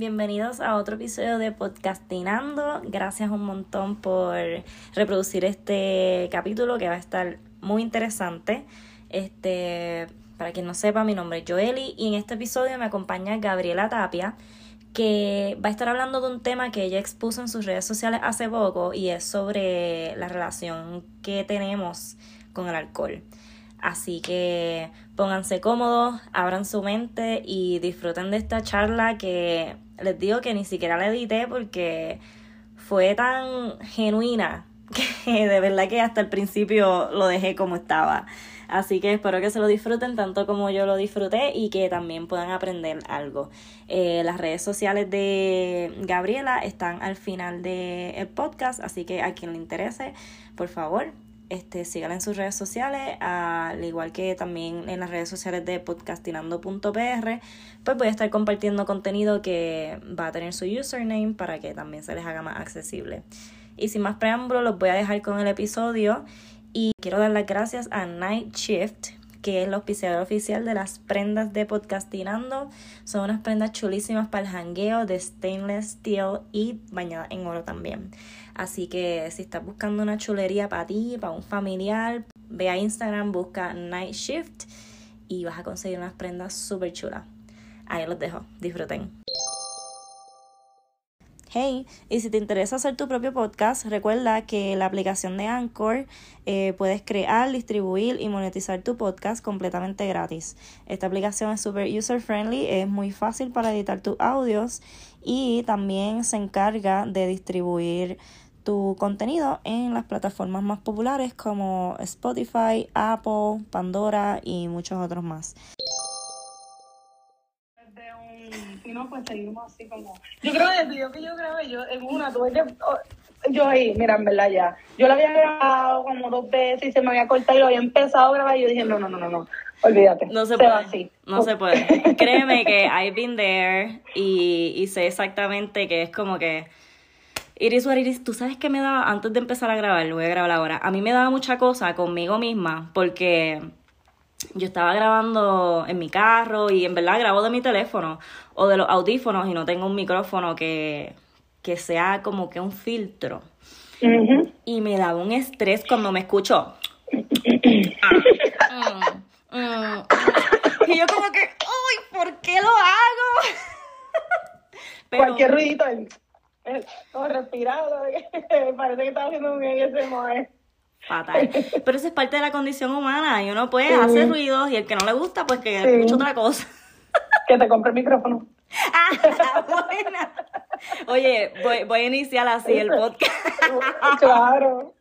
bienvenidos a otro episodio de Podcastinando. Gracias un montón por reproducir este capítulo que va a estar muy interesante. Este, para quien no sepa, mi nombre es Joeli y en este episodio me acompaña Gabriela Tapia, que va a estar hablando de un tema que ella expuso en sus redes sociales hace poco y es sobre la relación que tenemos con el alcohol. Así que pónganse cómodos, abran su mente y disfruten de esta charla que les digo que ni siquiera la edité porque fue tan genuina que de verdad que hasta el principio lo dejé como estaba. Así que espero que se lo disfruten tanto como yo lo disfruté y que también puedan aprender algo. Eh, las redes sociales de Gabriela están al final del podcast, así que a quien le interese, por favor, este, síganla en sus redes sociales, al igual que también en las redes sociales de podcastinando.pr, pues voy a estar compartiendo contenido que va a tener su username para que también se les haga más accesible. Y sin más preámbulos, los voy a dejar con el episodio y quiero dar las gracias a Night Shift, que es el auspiciador oficial de las prendas de Podcastinando. Son unas prendas chulísimas para el jangueo de stainless steel y bañadas en oro también. Así que si estás buscando una chulería para ti, para un familiar, ve a Instagram, busca Night Shift y vas a conseguir unas prendas súper chulas. Ahí los dejo. Disfruten. Hey, y si te interesa hacer tu propio podcast, recuerda que la aplicación de Anchor eh, puedes crear, distribuir y monetizar tu podcast completamente gratis. Esta aplicación es super user friendly, es muy fácil para editar tus audios y también se encarga de distribuir tu contenido en las plataformas más populares como Spotify, Apple, Pandora y muchos otros más pues. Yo creo que una que. Yo ahí, mira, en verdad ya. Yo lo había grabado como dos veces y se me había cortado y lo había empezado a grabar y yo dije, no, no, no, no, no. Olvídate. No se, puede. Así. No se puede. Créeme que I've been there y, y sé exactamente que es como que. Iris Iris, tú sabes que me daba, antes de empezar a grabar, lo voy a grabar ahora, a mí me daba mucha cosa conmigo misma porque yo estaba grabando en mi carro y en verdad grabo de mi teléfono o de los audífonos y no tengo un micrófono que, que sea como que un filtro. Y me daba un estrés cuando me escucho. Ah, mm, mm. y yo como que, uy, ¿por qué lo hago? Cualquier ruidito, el, respirado, parece que estaba haciendo un ASMR fatal. Pero eso es parte de la condición humana y uno puede hacer ruidos y el que no le gusta, pues que escuche otra cosa. Que te compre el micrófono. Ah. Oye, voy, voy a iniciar así el podcast. claro.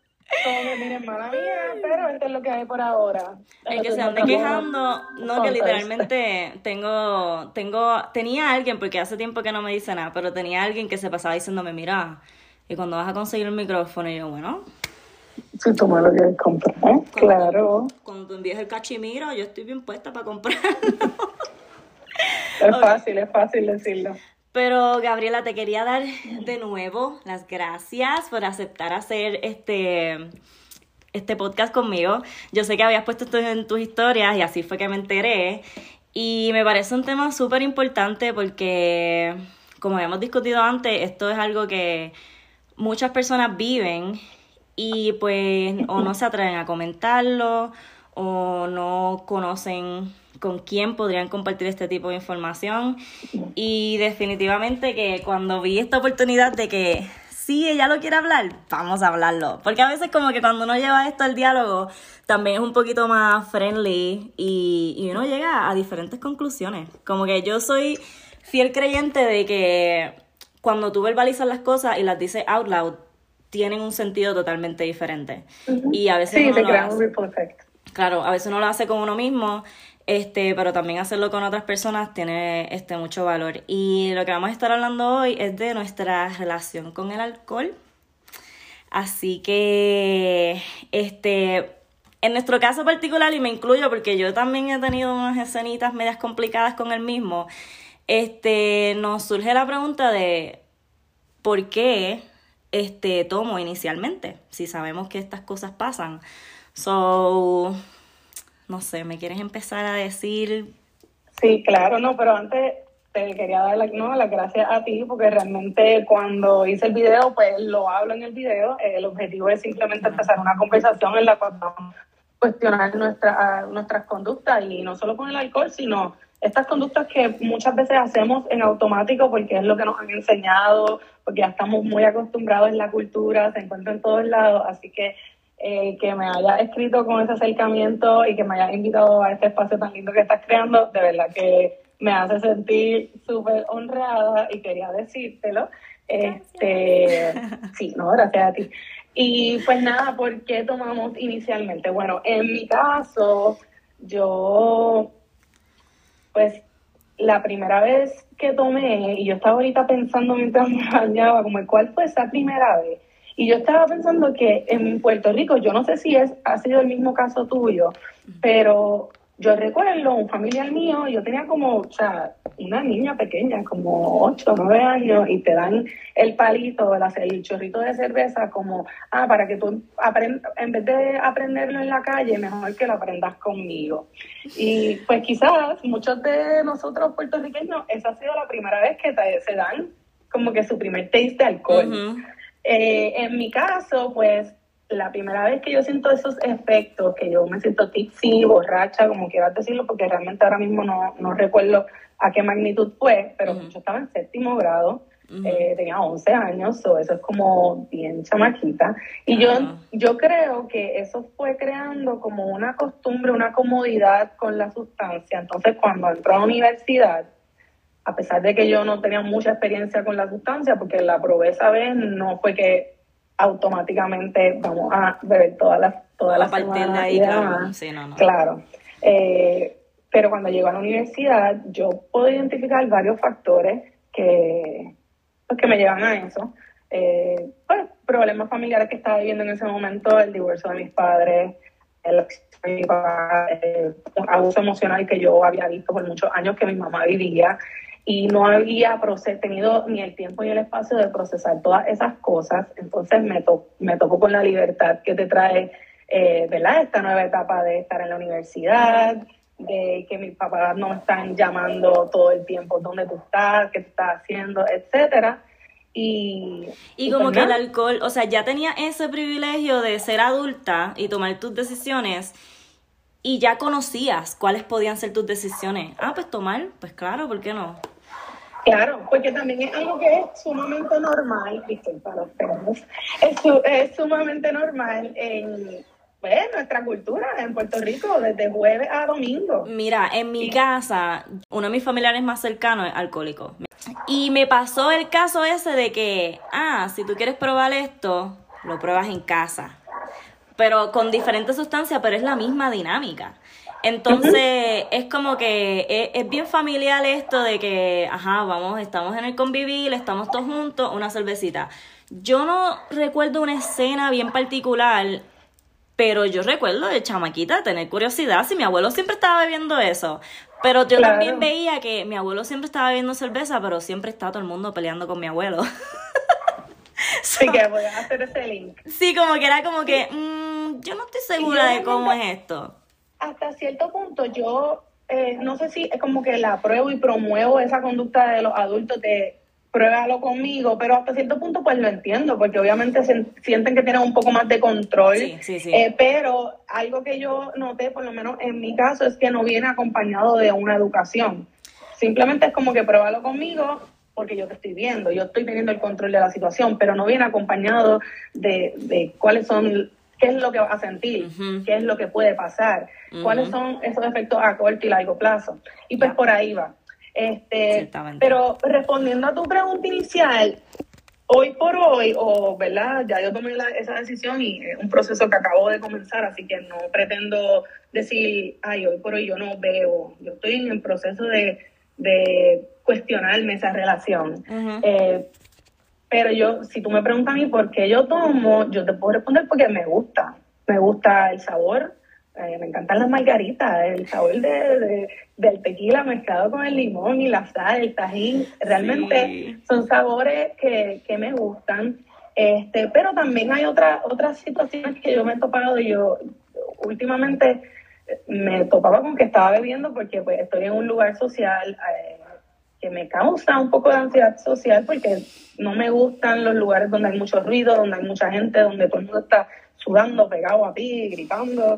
Como miren, mala mía, pero esto es lo que hay por ahora. El que se ande quejando, no, que literalmente tengo, tengo, tenía alguien, porque hace tiempo que no me dice nada, pero tenía alguien que se pasaba diciéndome, mira, y cuando vas a conseguir el micrófono, y yo, bueno, si tú me lo quieres comprar, claro. Cuando tú envíes el cachimiro, yo estoy bien puesta para comprarlo. es fácil, es fácil decirlo. Pero Gabriela, te quería dar de nuevo las gracias por aceptar hacer este, este podcast conmigo. Yo sé que habías puesto esto en tus historias y así fue que me enteré. Y me parece un tema súper importante porque, como habíamos discutido antes, esto es algo que muchas personas viven y pues o no se atreven a comentarlo o no conocen con quién podrían compartir este tipo de información y definitivamente que cuando vi esta oportunidad de que sí, ella lo quiere hablar, vamos a hablarlo. Porque a veces como que cuando uno lleva esto al diálogo, también es un poquito más friendly y, y uno llega a diferentes conclusiones. Como que yo soy fiel creyente de que cuando tú verbalizas las cosas y las dices out loud, tienen un sentido totalmente diferente. Y a veces sí, se crea un ripple effect. Claro, a veces uno lo hace con uno mismo, este, pero también hacerlo con otras personas tiene este mucho valor. Y lo que vamos a estar hablando hoy es de nuestra relación con el alcohol. Así que este en nuestro caso particular, y me incluyo porque yo también he tenido unas escenitas medias complicadas con el mismo, este, nos surge la pregunta de por qué este tomo inicialmente, si sabemos que estas cosas pasan. So, no sé, ¿me quieres empezar a decir? Sí, claro, no, pero antes te quería dar la, no, las gracias a ti porque realmente cuando hice el video, pues lo hablo en el video. El objetivo es simplemente empezar una conversación en la cual vamos a cuestionar nuestra, nuestras conductas y no solo con el alcohol, sino estas conductas que muchas veces hacemos en automático porque es lo que nos han enseñado, porque ya estamos muy acostumbrados en la cultura, se encuentra en todos lados, así que eh, que me haya escrito con ese acercamiento y que me haya invitado a este espacio tan lindo que estás creando, de verdad que me hace sentir súper honrada y quería decírtelo. Este, sí, no, gracias a ti. Y pues nada, ¿por qué tomamos inicialmente? Bueno, en mi caso, yo, pues la primera vez que tomé, y yo estaba ahorita pensando mientras me bañaba, como cuál fue esa primera vez, y yo estaba pensando que en Puerto Rico, yo no sé si es ha sido el mismo caso tuyo, pero yo recuerdo un familiar mío, yo tenía como, o sea, una niña pequeña, como 8 o 9 años, y te dan el palito, el, chorrito de cerveza, como, ah, para que tú aprendas, en vez de aprenderlo en la calle, mejor que lo aprendas conmigo. Y pues quizás muchos de nosotros puertorriqueños, esa ha sido la primera vez que se dan como que su primer taste de alcohol. Eh, en mi caso, pues la primera vez que yo siento esos efectos, que yo me siento tipsy, borracha, como quieras decirlo, porque realmente ahora mismo no, no recuerdo a qué magnitud fue, pero yo estaba en séptimo grado, eh, tenía 11 años, o eso es como bien chamaquita. Y yo, yo creo que eso fue creando como una costumbre, una comodidad con la sustancia. Entonces, cuando entró a la universidad, a pesar de que yo no tenía mucha experiencia con la sustancia, porque la probé esa vez, no fue que automáticamente vamos a beber todas las todas las de ahí, claro. Sí, no, no. claro. Eh, pero cuando llego a la universidad, yo puedo identificar varios factores que, pues, que me llevan a eso. Eh, pues, problemas familiares que estaba viviendo en ese momento, el divorcio de mis padres, el eh, abuso emocional que yo había visto por muchos años que mi mamá vivía, y no había tenido ni el tiempo ni el espacio de procesar todas esas cosas. Entonces me, me tocó con la libertad que te trae, eh, ¿verdad? Esta nueva etapa de estar en la universidad, de que mis papás no me están llamando todo el tiempo dónde tú estás, qué tú estás haciendo, etcétera. Y, y como pues que el alcohol, o sea, ya tenía ese privilegio de ser adulta y tomar tus decisiones y ya conocías cuáles podían ser tus decisiones. Ah, pues tomar, pues claro, ¿por qué no? Claro, porque también es algo que es sumamente normal, disculpa los perros, es, es sumamente normal en pues, nuestra cultura en Puerto Rico, desde jueves a domingo. Mira, en mi casa, uno de mis familiares más cercanos es alcohólico. Y me pasó el caso ese de que, ah, si tú quieres probar esto, lo pruebas en casa. Pero con diferentes sustancias, pero es la misma dinámica. Entonces, es como que es, bien familiar esto de que, ajá, vamos, estamos en el convivir, estamos todos juntos, una cervecita. Yo no recuerdo una escena bien particular, pero yo recuerdo de chamaquita tener curiosidad si mi abuelo siempre estaba bebiendo eso. Pero yo también veía que mi abuelo siempre estaba bebiendo cerveza, pero siempre está todo el mundo peleando con mi abuelo. sí, que voy a hacer ese link. Sí, como que era como que, mmm, yo no estoy segura de cómo es esto hasta cierto punto yo eh, no sé si es como que la apruebo y promuevo esa conducta de los adultos de pruébalo conmigo, pero hasta cierto punto pues lo entiendo, porque obviamente se, sienten que tienen un poco más de control, eh, pero algo que yo noté, por lo menos en mi caso, es que no viene acompañado de una educación. Simplemente es como que pruébalo conmigo porque yo te estoy viendo, yo estoy teniendo el control de la situación, pero no viene acompañado de, de cuáles son qué es lo que vas a sentir, qué es lo que puede pasar, cuáles son esos efectos a corto y largo plazo. Y pues por ahí va. Este, pero respondiendo a tu pregunta inicial, hoy por hoy, o verdad, ya yo tomé esa decisión y es un proceso que acabo de comenzar, así que no pretendo decir, ay, hoy por hoy yo no veo, yo estoy en el proceso de, de cuestionarme esa relación. Pero yo, si tú me preguntas a mí por qué yo tomo, yo te puedo responder porque me gusta. Me gusta el sabor, eh, me encantan las margaritas, el sabor de, del tequila mezclado con el limón y la sal, el tajín. Realmente son sabores que, que me gustan. Este, pero también hay otras otras situaciones que yo me he topado. Yo últimamente me topaba con que estaba bebiendo porque pues estoy en un lugar social. Eh, que me causa un poco de ansiedad social porque no me gustan los lugares donde hay mucho ruido, donde hay mucha gente, donde todo el mundo está sudando, pegado a ti, gritando.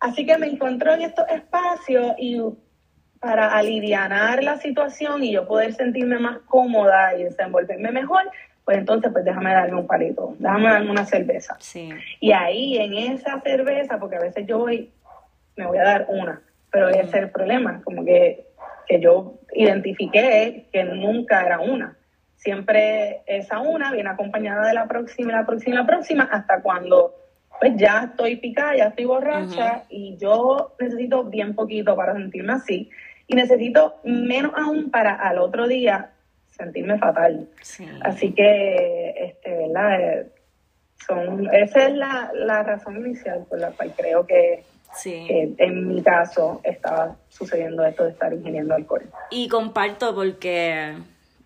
Así que me encuentro en estos espacios y para aliviar la situación y yo poder sentirme más cómoda y desenvolverme mejor, pues entonces pues déjame darme un palito, déjame darme una cerveza. Y ahí en esa cerveza, porque a veces yo voy, me voy a dar una, pero ese es el problema, como que, que yo identifiqué que nunca era una. Siempre esa una viene acompañada de la próxima, la próxima, la próxima, hasta cuando pues ya estoy picada, ya estoy borracha y yo necesito bien poquito para sentirme así y necesito menos aún para al otro día sentirme fatal. Así que, este, ¿verdad? Eh, son, esa es la, la razón inicial por la cual creo que, en mi caso estaba sucediendo esto de estar ingiriendo alcohol. Y comparto porque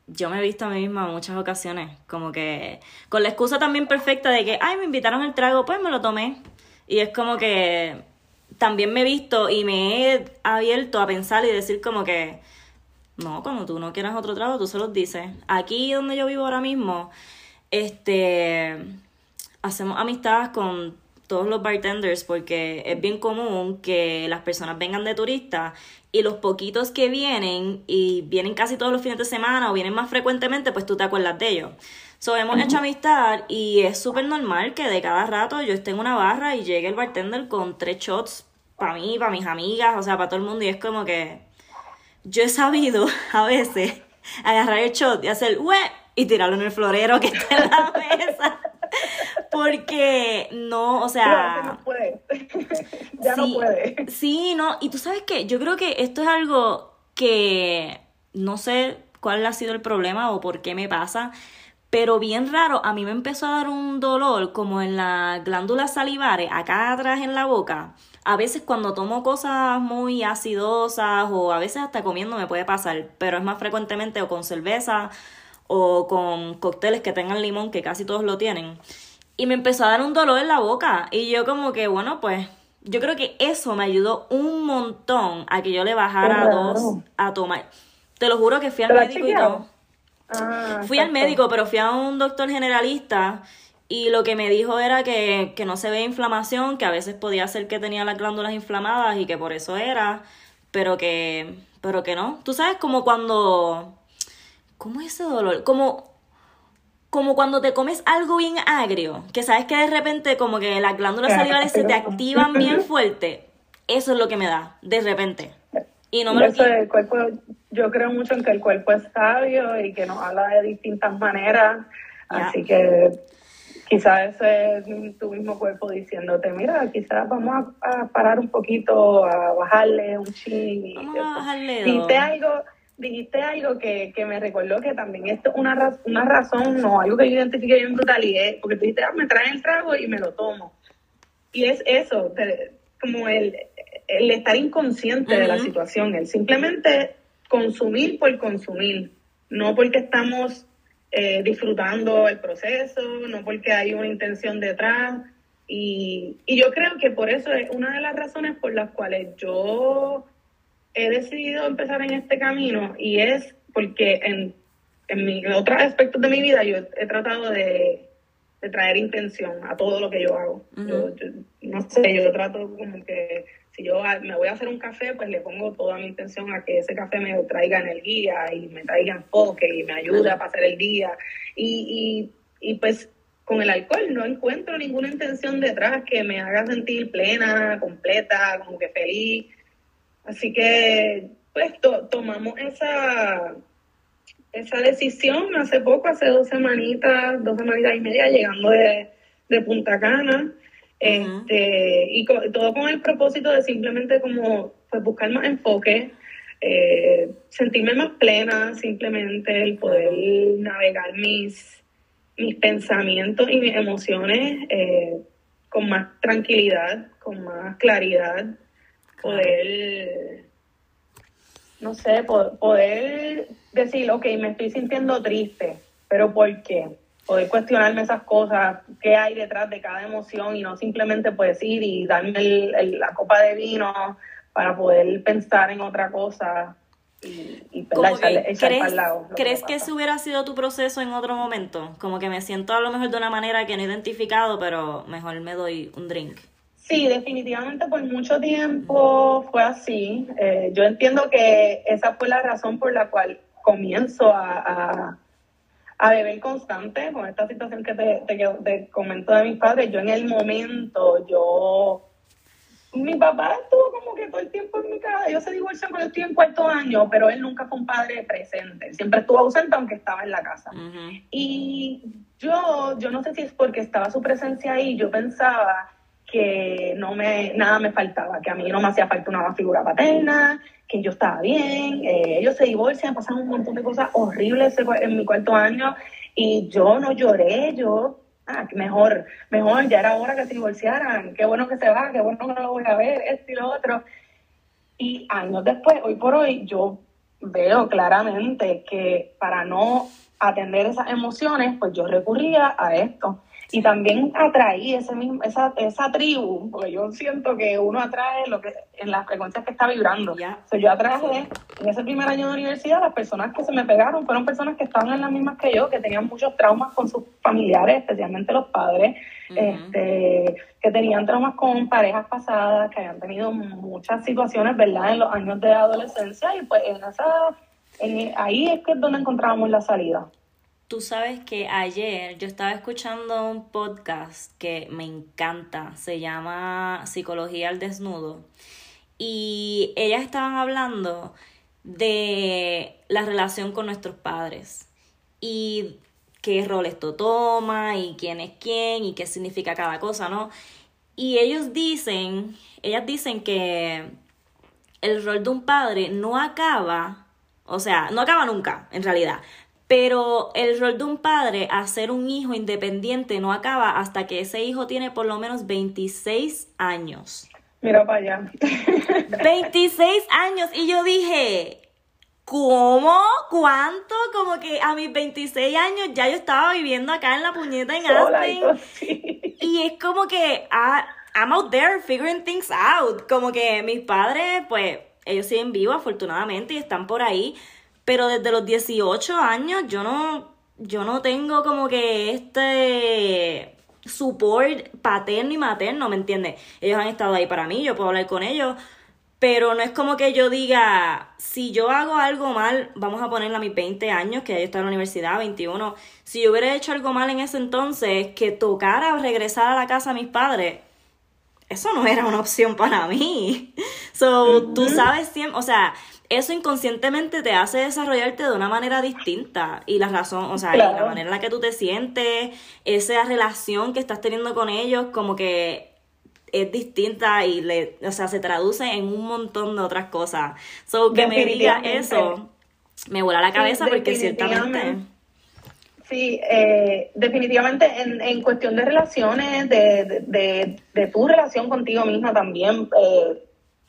yo me he visto a mí misma en muchas ocasiones, como que con la excusa también perfecta de que, ay, me invitaron el trago, pues me lo tomé. Y es como que también me he visto y me he abierto a pensar y decir como que, no, cuando tú no quieras otro trago, tú se los dices. Aquí donde yo vivo ahora mismo, este, hacemos amistades con todos los bartenders porque es bien común que las personas vengan de turistas y los poquitos que vienen y vienen casi todos los fines de semana o vienen más frecuentemente, pues tú te acuerdas de ellos. So, hemos hecho amistad y es súper normal que de cada rato yo esté en una barra y llegue el bartender con tres shots para mí, para mis amigas, o sea, para todo el mundo y es como que yo he sabido a veces agarrar el shot y hacer ¡Hue! y tirarlo en el florero que está en la mesa. Porque no, o sea. No, no puede. ya no puede. Sí, no. Y tú sabes que yo creo que esto es algo que no sé cuál ha sido el problema o por qué me pasa. Pero bien raro, a mí me empezó a dar un dolor como en las glándulas salivares, acá atrás en la boca. A veces cuando tomo cosas muy acidosas o a veces hasta comiendo me puede pasar, pero es más frecuentemente o con cerveza o con cócteles que tengan limón, que casi todos lo tienen. Y me empezó a dar un dolor en la boca. Y yo como que, bueno, pues yo creo que eso me ayudó un montón a que yo le bajara dos a tomar. Te lo juro que fui al médico y todo. Ah, fui al médico, pero fui a un doctor generalista y lo que me dijo era que, que no se ve inflamación, que a veces podía ser que tenía las glándulas inflamadas y que por eso era, pero que, pero que no. Tú sabes como cuando ¿Cómo es ese dolor? Como, como cuando te comes algo bien agrio, que sabes que de repente como que las glándulas salivales se te activan bien fuerte. Eso es lo que me da, de repente. Y no me Eso el cuerpo, yo creo mucho en que el cuerpo es sabio y que nos habla de distintas maneras. Así que quizás ese es tu mismo cuerpo diciéndote, mira, quizás vamos a, parar un poquito, a bajarle un ching. Vamos a bajarle algo dijiste algo que, que me recordó que también esto es una, una razón, no, algo que yo identifiqué bien brutal y es, porque tú dijiste, ah, me traen el trago y me lo tomo. Y es eso, como el, el estar inconsciente de la situación, el simplemente consumir por consumir, no porque estamos eh, disfrutando el proceso, no porque hay una intención detrás. Y, y yo creo que por eso es una de las razones por las cuales yo he decidido empezar en este camino y es porque en, en, otros aspectos de mi vida yo he tratado de, traer intención a todo lo que yo hago. yo, no sé, yo trato como que si yo me voy a hacer un café, pues le pongo toda mi intención a que ese café me traiga energía y me traiga enfoque y me ayude a pasar el día. Y, y, y pues con el alcohol no encuentro ninguna intención detrás que me haga sentir plena, completa, como que feliz. Así que, pues, tomamos esa, esa decisión hace poco, hace dos semanitas, dos semanitas y media, llegando de, Punta Cana. este, y todo con el propósito de simplemente como pues, buscar más enfoque, eh, sentirme más plena, simplemente el poder navegar mis, mis pensamientos y mis emociones eh, con más tranquilidad, con más claridad poder, no sé, poder decir, ok, me estoy sintiendo triste, pero ¿por qué? Poder cuestionarme esas cosas, qué hay detrás de cada emoción y no simplemente pues ir y darme la copa de vino para poder pensar en otra cosa y, ¿Crees, ¿crees que ese hubiera sido tu proceso en otro momento? Como que me siento a lo mejor de una manera que no he identificado, pero mejor me doy un drink. Sí, definitivamente por mucho tiempo fue así. Eh, yo entiendo que esa fue la razón por la cual comienzo a, a, beber constante con esta situación que te, te, te comento de mis padres. Yo en el momento, yo mi papá estuvo como que todo el tiempo en mi casa. Yo se divorció cuando estoy en cuarto año, pero él nunca fue un padre presente. Siempre estuvo ausente aunque estaba en la casa. Y yo, yo no sé si es porque estaba su presencia ahí, yo pensaba que no me, nada me faltaba, que a mí no me hacía falta una figura paterna, que yo estaba bien. Eh, ellos se divorcian, pasan un montón de cosas horribles en mi cuarto año y yo no lloré, yo ah, mejor, mejor, ya era hora que se divorciaran, qué bueno que se va, qué bueno que no lo voy a ver, esto y lo otro. Y años después, hoy por hoy, yo veo claramente que para no atender esas emociones, pues yo recurría a esto y también atraí ese mismo, esa, esa tribu, porque yo siento que uno atrae lo que en las frecuencias que está vibrando. yo atraje en ese primer año de universidad las personas que se me pegaron fueron personas que estaban en las mismas que yo, que tenían muchos traumas con sus familiares, especialmente los padres, este, que tenían traumas con parejas pasadas, que habían tenido muchas situaciones, ¿verdad?, en los años de adolescencia y pues en esa, en, ahí es que es donde encontrábamos la salida. Tú sabes que ayer yo estaba escuchando un podcast que me encanta, se llama Psicología al Desnudo, y ellas estaban hablando de la relación con nuestros padres y qué rol esto toma y quién es quién y qué significa cada cosa, ¿no? Y ellos dicen, ellas dicen que el rol de un padre no acaba, o sea, no acaba nunca, en realidad, pero el rol de un padre a ser un hijo independiente no acaba hasta que ese hijo tiene por lo menos 26 años. Mira para allá. 26 años. Y yo dije, ¿cómo? ¿Cuánto? Como que a mis 26 años ya yo estaba viviendo acá en la puñeta en Aspen. Y es como que ah, I'm out there figuring things out. Como que mis padres, pues, ellos siguen vivos afortunadamente y están por ahí pero desde los 18 años yo no, yo no tengo como que este support paterno y materno, ¿me entiendes? Ellos han estado ahí para mí, yo puedo hablar con ellos, pero no es como que yo diga, si yo hago algo mal, vamos a ponerle a mis 20 años, que yo estaba en la universidad, 21, si yo hubiera hecho algo mal en ese entonces, que tocara regresar a la casa a mis padres, eso no era una opción para mí. So, tú sabes siempre, o sea, eso inconscientemente te hace desarrollarte de una manera distinta. Y la razón, o sea, la manera en la que tú te sientes, esa relación que estás teniendo con ellos, como que es distinta y le, o sea, se traduce en un montón de otras cosas. So, que me diga eso, me vuela la cabeza porque ciertamente... Sí, eh, definitivamente en, en cuestión de relaciones, de, de, de, tu relación contigo misma también, eh,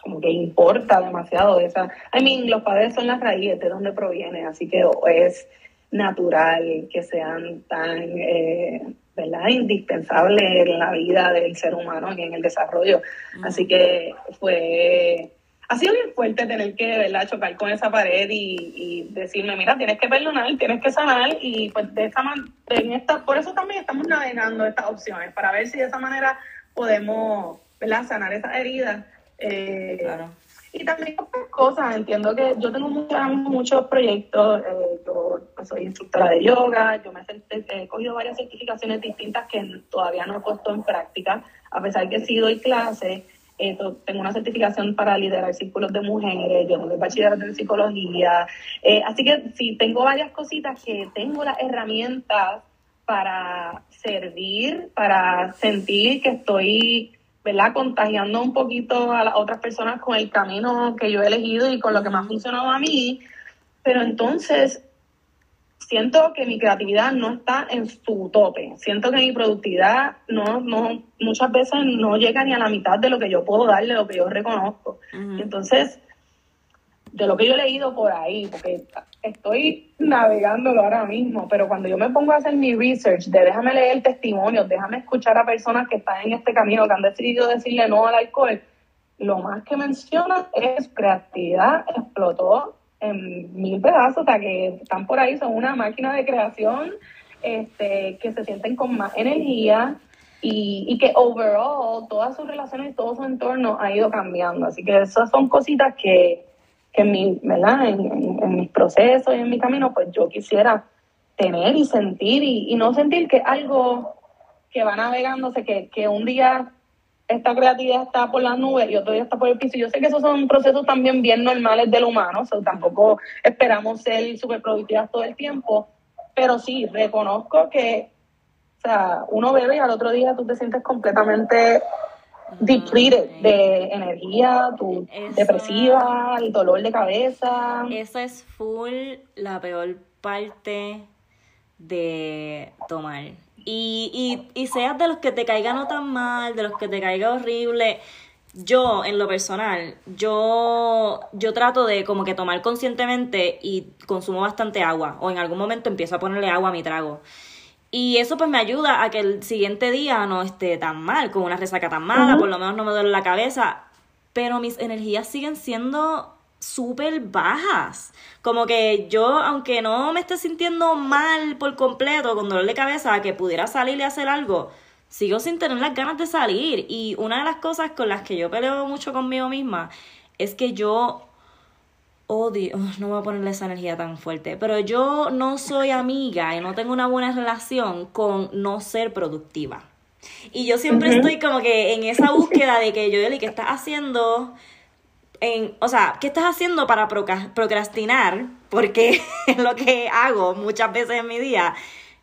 como que importa demasiado esa. I mean, los padres son las raíces de donde provienen, así que es natural que sean tan, eh, ¿verdad?, indispensables en la vida del ser humano y en el desarrollo. Así que fue. Ha sido bien fuerte tener que, ¿verdad?, chocar con esa pared y, decirme, mira, tienes que perdonar, tienes que sanar y pues de esta manera, esta, por eso también estamos navegando estas opciones, para ver si de esa manera podemos, ¿verdad?, sanar esas heridas eh, claro. Y también otras cosas, entiendo que yo tengo muchos, muchos proyectos, eh, yo soy instructora de yoga, yo me he cogido varias certificaciones distintas que todavía no he puesto en práctica, a pesar que sí doy clases, eh, tengo una certificación para liderar círculos de mujeres, yo tengo bachillerato en psicología, así que sí, tengo varias cositas que tengo las herramientas para servir, para sentir que estoy ¿verdad? Contagiando un poquito a las otras personas con el camino que yo he elegido y con lo que me ha funcionado a mí. Pero entonces siento que mi creatividad no está en su tope. Siento que mi productividad no, no, muchas veces no llega ni a la mitad de lo que yo puedo darle, lo que yo reconozco. Entonces, de lo que yo he leído por ahí, porque estoy navegándolo ahora mismo, pero cuando yo me pongo a hacer mi research de déjame leer testimonios, déjame escuchar a personas que están en este camino, que han decidido decirle no al alcohol, lo más que mencionan es creatividad, explotó en mil pedazos, o sea, que están por ahí, son una máquina de creación, este, que se sienten con más energía y, y que overall todas sus relaciones y todo su entorno ha ido cambiando. Así que esas son cositas que, que en, mi, ¿verdad? En, mis procesos y en mi camino, pues yo quisiera tener y sentir y, no sentir que algo que va navegándose, que, que un día esta creatividad está por las nubes y otro día está por el piso. Yo sé que esos son procesos también bien normales del humano, o tampoco esperamos ser súper productivas todo el tiempo, pero sí, reconozco que, o sea, uno bebe y al otro día tú te sientes completamente depleted de energía, tu depresiva, el dolor de cabeza. Eso es full la peor parte de tomar y, y, y seas de los que te caiga no tan mal, de los que te caiga horrible. Yo, en lo personal, yo, yo trato de como que tomar conscientemente y consumo bastante agua. O en algún momento empiezo a ponerle agua a mi trago. Y eso pues me ayuda a que el siguiente día no esté tan mal, con una resaca tan mala, por lo menos no me duele la cabeza. Pero mis energías siguen siendo súper bajas. Como que yo, aunque no me esté sintiendo mal por completo, con dolor de cabeza, que pudiera salir y hacer algo, sigo sin tener las ganas de salir. Y una de las cosas con las que yo peleo mucho conmigo misma es que yo odio, no voy a ponerle esa energía tan fuerte, pero yo no soy amiga y no tengo una buena relación con no ser productiva. Y yo siempre estoy como que en esa búsqueda de que yo, Eli, ¿qué estás haciendo? en, o sea, ¿qué estás haciendo para procrastinar? Porque es lo que hago muchas veces en mi día.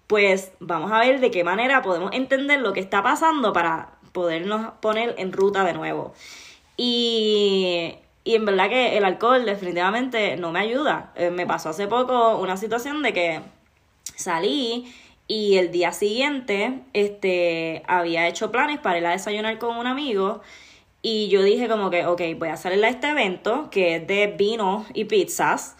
Pues vamos a ver de qué manera podemos entender lo que está pasando para podernos poner en ruta de nuevo. Y, y en verdad que el alcohol definitivamente no me ayuda. Eh, me pasó hace poco una situación de que salí y el día siguiente este, había hecho planes para ir a desayunar con un amigo y yo dije como que, ok, voy a salir a este evento que es de vino y pizzas.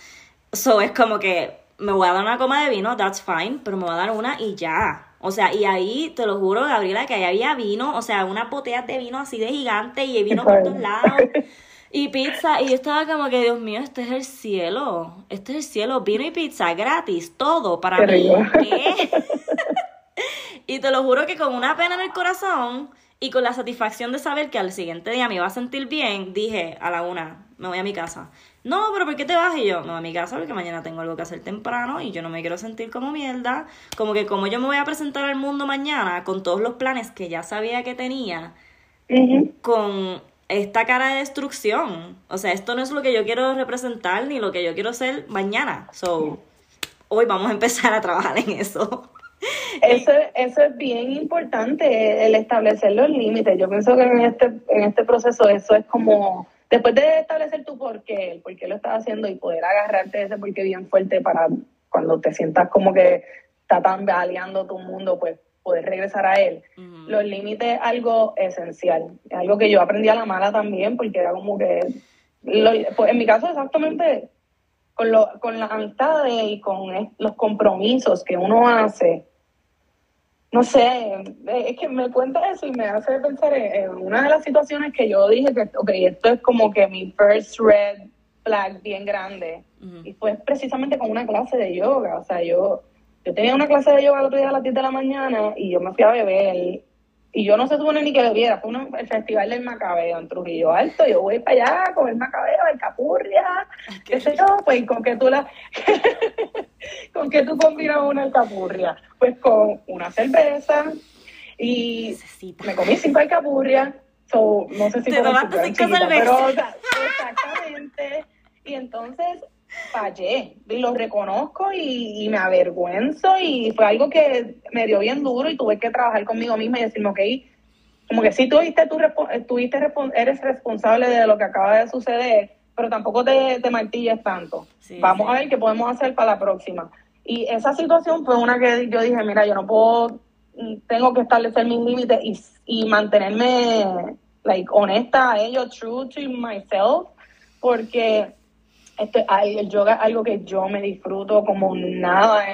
So es como que me voy a dar una coma de vino, that's fine, pero me voy a dar una y ya. O sea, y ahí te lo juro, Gabriela, que ahí había vino, o sea, una botella de vino así de gigante y vino por todos lados. Y pizza, y yo estaba como que, Dios mío, este es el cielo. Este es el cielo, vino y pizza gratis, todo para mí. y te lo juro que con una pena en el corazón, y con la satisfacción de saber que al siguiente día me iba a sentir bien, dije a la una, me voy a mi casa. No, pero ¿por qué te vas? Y yo, me voy a mi casa porque mañana tengo algo que hacer temprano y yo no me quiero sentir como mierda. Como que como yo me voy a presentar al mundo mañana con todos los planes que ya sabía que tenía, con esta cara de destrucción. O sea, esto no es lo que yo quiero representar ni lo que yo quiero ser mañana. So, hoy vamos a empezar a trabajar en eso. Eso, eso es bien importante, el establecer los límites. Yo pienso que en este, en este proceso eso es como, después de establecer tu por qué, el por qué lo estás haciendo y poder agarrarte ese por qué bien fuerte para cuando te sientas como que está tan baleando tu mundo, pues poder regresar a él. Los límites es algo esencial, es algo que yo aprendí a la mala también, porque era como que, pues en mi caso exactamente con, lo, con las amistades y con los compromisos que uno hace, no sé, eh, es que me cuenta eso y me hace pensar en, una de las situaciones que yo dije que, ok, esto es como que mi first red flag bien grande. Y fue precisamente con una clase de yoga. O sea, yo, yo tenía una clase de yoga el otro día a las 10 de la mañana y yo me fui a beber. Y yo no se supone ni que bebiera, fue el festival del Macabeo en Trujillo Alto, yo voy para allá con el Macabeo, el Capurria, qué sé yo, pues con que tú la con que tú combinas una Alcapurria, pues con una cerveza y me comí cinco Alcapurrias, so, no sé si Te tomaste cinco cervezas. Pero, exactamente, y entonces fallé y lo reconozco y, me avergüenzo y fue algo que me dio bien duro y tuve que trabajar conmigo misma y decirme, ok, como que sí tuviste, tú, tuviste, eres responsable de lo que acaba de suceder, pero tampoco te, te martilles tanto. Vamos a ver qué podemos hacer para la próxima. Y esa situación fue una que yo dije, mira, yo no puedo, tengo que establecer mis límites y, y mantenerme like honesta a ello, true to myself, porque esto, el yoga es algo que yo me disfruto como nada,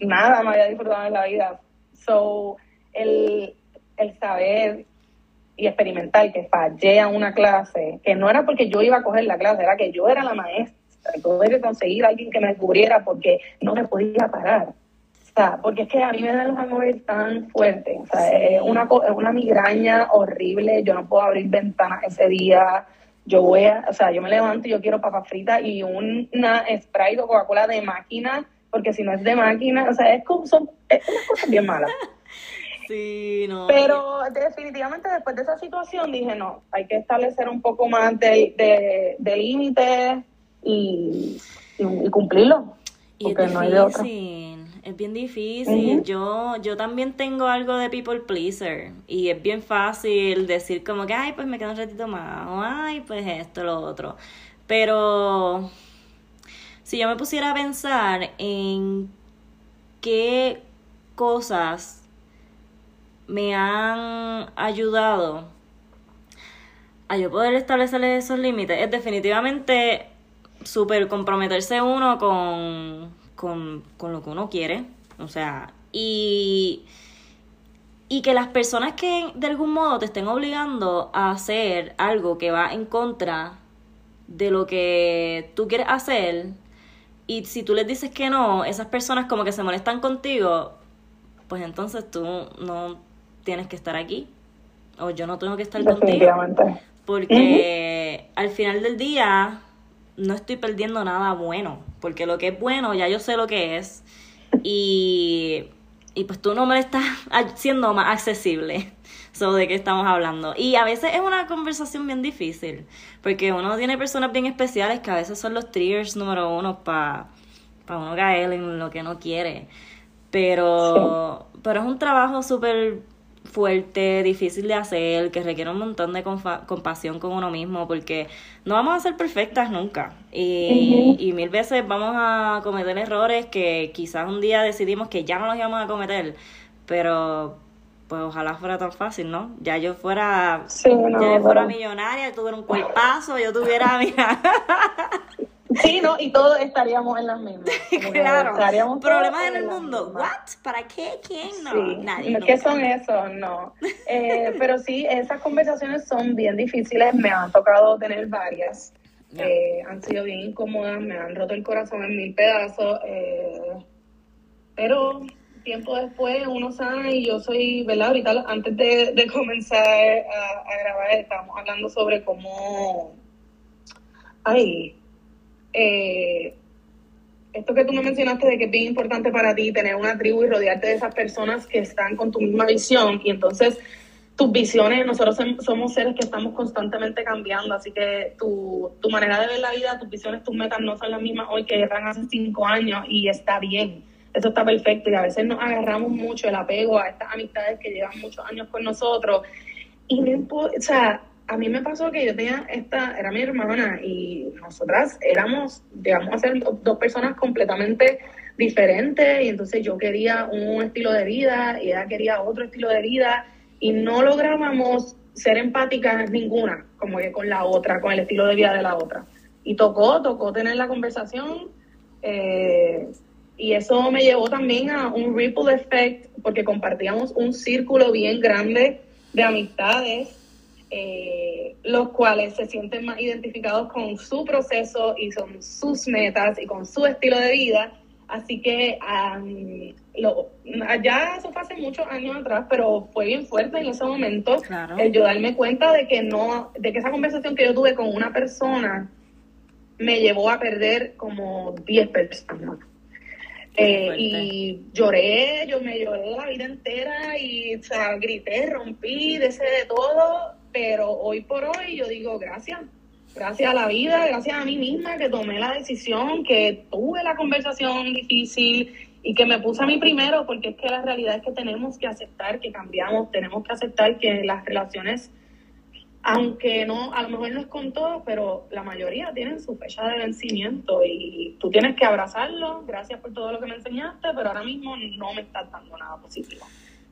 nada me había disfrutado en la vida. So, el, el saber y experimentar que fallé a una clase, que no era porque yo iba a coger la clase, era que yo era la maestra. tuve que conseguir a alguien que me cubriera porque no me podía parar. O sea, porque es que a mí me dan los amores tan fuertes. O sea, es una, una migraña horrible. Yo no puedo abrir ventanas ese día. Yo voy a, o sea, yo me levanto y yo quiero papas fritas y una Sprite o Coca-Cola de máquina, porque si no es de máquina, o sea, es, como, son, es una cosa bien mala. Sí, no. Pero definitivamente después de esa situación dije, no, hay que establecer un poco más de, de, límites y, y, cumplirlo. Porque no hay de otra. Es bien difícil. Yo yo también tengo algo de people pleaser y es bien fácil decir como que, ay, pues me quedo un ratito más, o ay, pues esto, lo otro. Pero si yo me pusiera a pensar en qué cosas me han ayudado a yo poder establecer esos límites es definitivamente súper comprometerse uno con, con, con, lo que uno quiere. O sea, y, y que las personas que de algún modo te estén obligando a hacer algo que va en contra de lo que tú quieres hacer, y si tú les dices que no, esas personas como que se molestan contigo, pues entonces tú no tienes que estar aquí. O yo no tengo que estar contigo. Porque al final del día no estoy perdiendo nada bueno. Porque lo que es bueno ya yo sé lo que es. Y, y pues tú no me lo estás haciendo más accesible. sobre de qué estamos hablando. Y a veces es una conversación bien difícil. Porque uno tiene personas bien especiales que a veces son los triggers número uno para pa uno caer en lo que no quiere. Pero, pero es un trabajo súper fuerte, difícil de hacer, que requiere un montón de compasión con uno mismo, porque no vamos a ser perfectas nunca. Y, y mil veces vamos a cometer errores que quizás un día decidimos que ya no los íbamos a cometer, pero pues ojalá fuera tan fácil, ¿no? Ya yo fuera, ya yo fuera millonaria, tuviera un cuerpazo, yo tuviera, mira. Sí, ¿no? Y todos estaríamos en las mismas. claro. Problemas en el mundo. ¿What? ¿Para qué? ¿Quién? No, nadie. ¿Qué son esos? No. Eh, pero sí, esas conversaciones son bien difíciles. Me han tocado tener varias. Eh, han sido bien incómodas, me han roto el corazón en mil pedazos. Eh, pero tiempo después uno sabe y yo soy, ¿verdad? Ahorita antes de, comenzar a, a grabar estábamos hablando sobre cómo... Ay, eh, esto que tú me mencionaste de que es bien importante para ti tener una tribu y rodearte de esas personas que están con tu misma visión y entonces tus visiones, nosotros somos seres que estamos constantemente cambiando, así que tu, tu manera de ver la vida, tus visiones, tus metas no son las mismas hoy que eran hace cinco años y está bien, eso está perfecto y a veces nos agarramos mucho el apego a estas amistades que llevan muchos años con nosotros y no o sea, a mí me pasó que yo tenía esta, era mi hermana y nosotras éramos, digamos, a dos personas completamente diferentes y entonces yo quería un estilo de vida y ella quería otro estilo de vida y no lográbamos ser empáticas ninguna, como que con la otra, con el estilo de vida de la otra. Y tocó, tocó tener la conversación eh, y eso me llevó también a un ripple effect porque compartíamos un círculo bien grande de amistades eh, los cuales se sienten más identificados con su proceso y son sus metas y con su estilo de vida. Así que lo, ya eso fue hace muchos años atrás, pero fue bien fuerte en ese momento el yo darme cuenta de que no, de que esa conversación que yo tuve con una persona me llevó a perder como 10 personas. Eh, y lloré, yo me lloré la vida entera y o sea, grité, rompí, deseé de todo pero hoy por hoy yo digo gracias, gracias a la vida, gracias a mí misma que tomé la decisión, que tuve la conversación difícil y que me puse a mí primero, porque es que la realidad es que tenemos que aceptar que cambiamos, tenemos que aceptar que las relaciones, aunque no, a lo mejor no es con todo, pero la mayoría tienen su fecha de vencimiento y tú tienes que abrazarlo, gracias por todo lo que me enseñaste, pero ahora mismo no me estás dando nada positivo.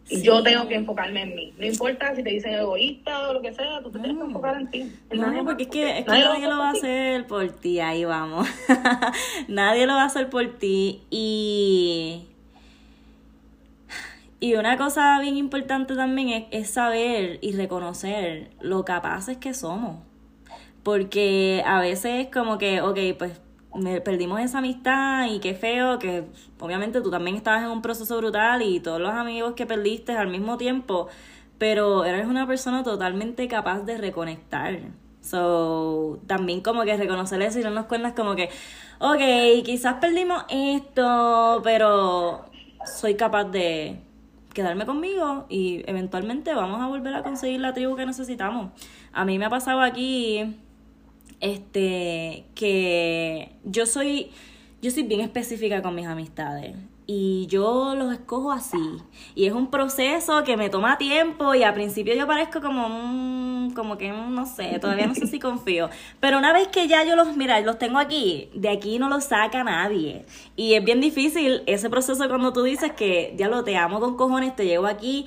Y yo tengo que enfocarme en mí. No importa si te dicen egoísta o lo que sea, tú te tienes que enfocar en ti. no, porque es que, es que nadie, lo va a hacer por ti, ahí vamos. nadie lo va a hacer por ti. Y, y una cosa bien importante también es, es saber y reconocer lo capaces que somos. Porque a veces como que, ok, pues perdimos esa amistad y qué feo que obviamente tú también estabas en un proceso brutal y todos los amigos que perdiste al mismo tiempo, pero eres una persona totalmente capaz de reconectar. So, también como que reconocer eso y no nos cuentas como que, ok, quizás perdimos esto, pero soy capaz de quedarme conmigo y eventualmente vamos a volver a conseguir la tribu que necesitamos. A mí me ha pasado aquí este que yo soy yo soy bien específica con mis amistades y yo los escojo así. Y es un proceso que me toma tiempo y al principio yo parezco como un, como que no sé, todavía no sé si confío, pero una vez que ya yo los mira, los tengo aquí, de aquí no los saca nadie. Y es bien difícil ese proceso cuando tú dices que ya lo te amo con cojones, te llevo aquí,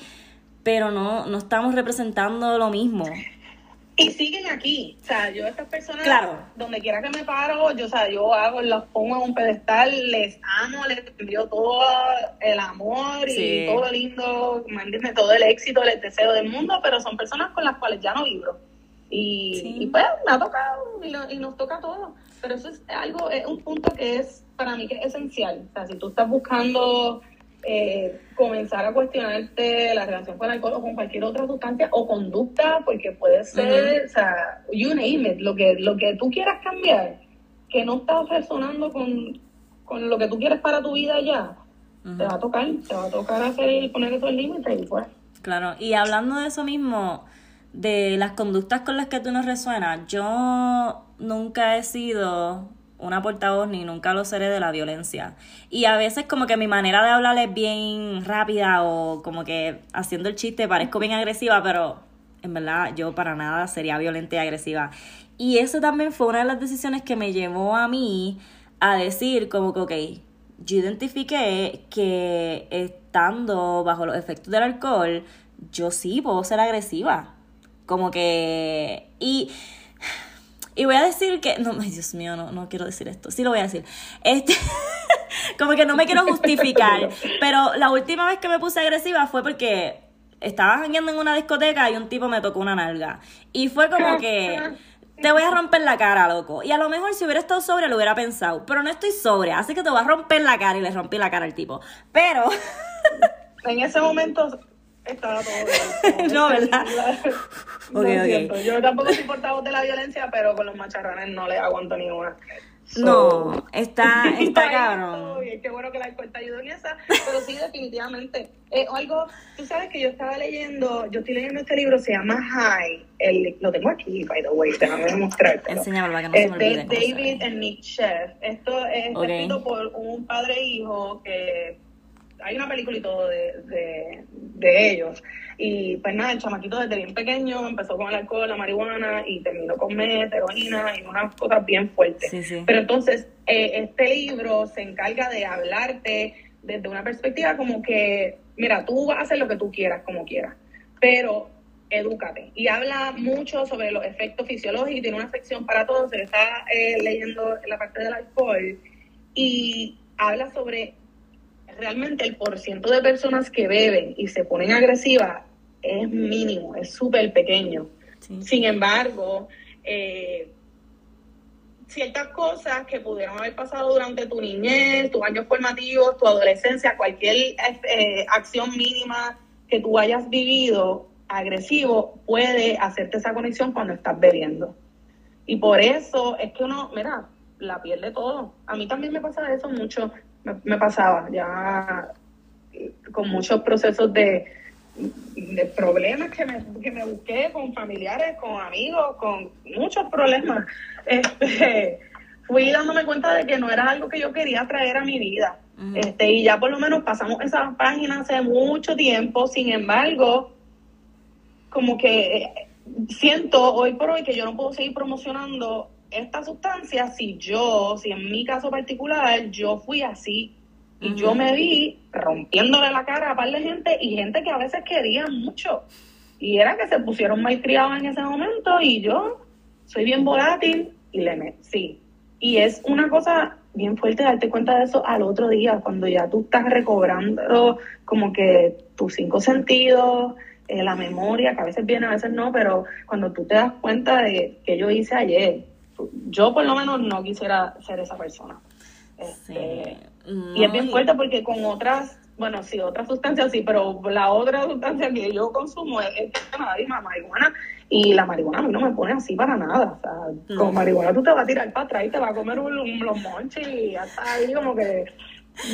pero no no estamos representando lo mismo. Y siguen aquí. O sea, yo a estas personas, claro. donde quiera que me paro, yo, o sea, yo hago, las pongo en un pedestal, les amo, les envío todo el amor y todo lo lindo, ¿me Todo el éxito, les deseo del mundo, pero son personas con las cuales ya no vibro. Y, y pues me ha tocado y, nos toca todo. Pero eso es algo, es un punto que es para mí que es esencial. O sea, si tú estás buscando eh, comenzar a cuestionarte la relación con el alcohol o con cualquier otra sustancia o conducta, porque puede ser, o sea, you name it, lo que, lo que tú quieras cambiar, que no estás resonando con, lo que tú quieres para tu vida ya, te va a tocar, te va a tocar hacer poner esos límites y pues. Claro, y hablando de eso mismo, de las conductas con las que tú no resuenas, yo nunca he sido una portavoz ni nunca lo seré de la violencia. Y a veces como que mi manera de hablar es bien rápida o como que haciendo el chiste parezco bien agresiva, pero en verdad yo para nada sería violenta y agresiva. Y eso también fue una de las decisiones que me llevó a mí a decir como que, ok, yo identifiqué que estando bajo los efectos del alcohol, yo sí puedo ser agresiva. Como que... Y y voy a decir que, no, ay Dios mío, no, no quiero decir esto, sí lo voy a decir. Este, como que no me quiero justificar, pero la última vez que me puse agresiva fue porque estaba jangueando en una discoteca y un tipo me tocó una nalga. Y fue como que te voy a romper la cara, loco. Y a lo mejor si hubiera estado sobria lo hubiera pensado, pero no estoy sobria, así que te voy a romper la cara y le rompí la cara al tipo. Pero en ese momento estaba todo bien. no, ¿verdad? Yo tampoco soy portavoz de la violencia, pero con los macharrones no les aguanto ni una. no, está, está cabrón. Qué bueno que la te ayudó en esa, pero sí, definitivamente. Eh, algo, tú sabes que yo estaba leyendo, yo estoy leyendo este libro, se llama High, el, lo tengo aquí, by the way, déjame mostrarte. Enséñamelo para que no se me olvide. David and Nick Chef. Esto es escrito por un padre e hijo que hay una película y todo de, de, ellos. Y pues nada, el chamaquito desde bien pequeño empezó con el alcohol, la marihuana y terminó con meth, heroína y unas cosas bien fuertes. Pero entonces, eh, este libro se encarga de hablarte desde una perspectiva como que, mira, tú vas a hacer lo que tú quieras, como quieras, pero edúcate. Y habla mucho sobre los efectos fisiológicos, tiene una sección para todos, se está eh, leyendo la parte del alcohol y habla sobre realmente el porciento de personas que beben y se ponen agresivas es mínimo, es súper pequeño. Sin embargo, eh, ciertas cosas que pudieron haber pasado durante tu niñez, tus años formativos, tu adolescencia, cualquier eh, acción mínima que tú hayas vivido agresivo puede hacerte esa conexión cuando estás bebiendo. Y por eso es que uno, mira, la pierde todo. A mí también me pasa eso mucho me, pasaba, ya con muchos procesos de, de problemas que me, que me busqué con familiares, con amigos, con muchos problemas. Este, fui dándome cuenta de que no era algo que yo quería traer a mi vida. Este, y ya por lo menos pasamos esa página hace mucho tiempo, sin embargo, como que siento hoy por hoy que yo no puedo seguir promocionando esta sustancia si yo, si en mi caso particular, yo fui así y yo me vi rompiéndole la cara a par de gente y gente que a veces quería mucho. Y era que se pusieron mal criados en ese momento y yo soy bien volátil y le me sí. Y es una cosa bien fuerte darte cuenta de eso al otro día, cuando ya tú estás recobrando como que tus cinco sentidos, eh, la memoria, que a veces viene, a veces no, pero cuando tú te das cuenta de que yo hice ayer, yo por lo menos no quisiera ser esa persona. Este, y es bien fuerte porque con otras, bueno, sí, otras sustancias sí, pero la otra sustancia que yo consumo es, es marihuana. Y la marihuana a mí no me pone así para nada. O sea, con marihuana tú te vas a tirar para atrás y te vas a comer un, los monches y hasta ahí como que...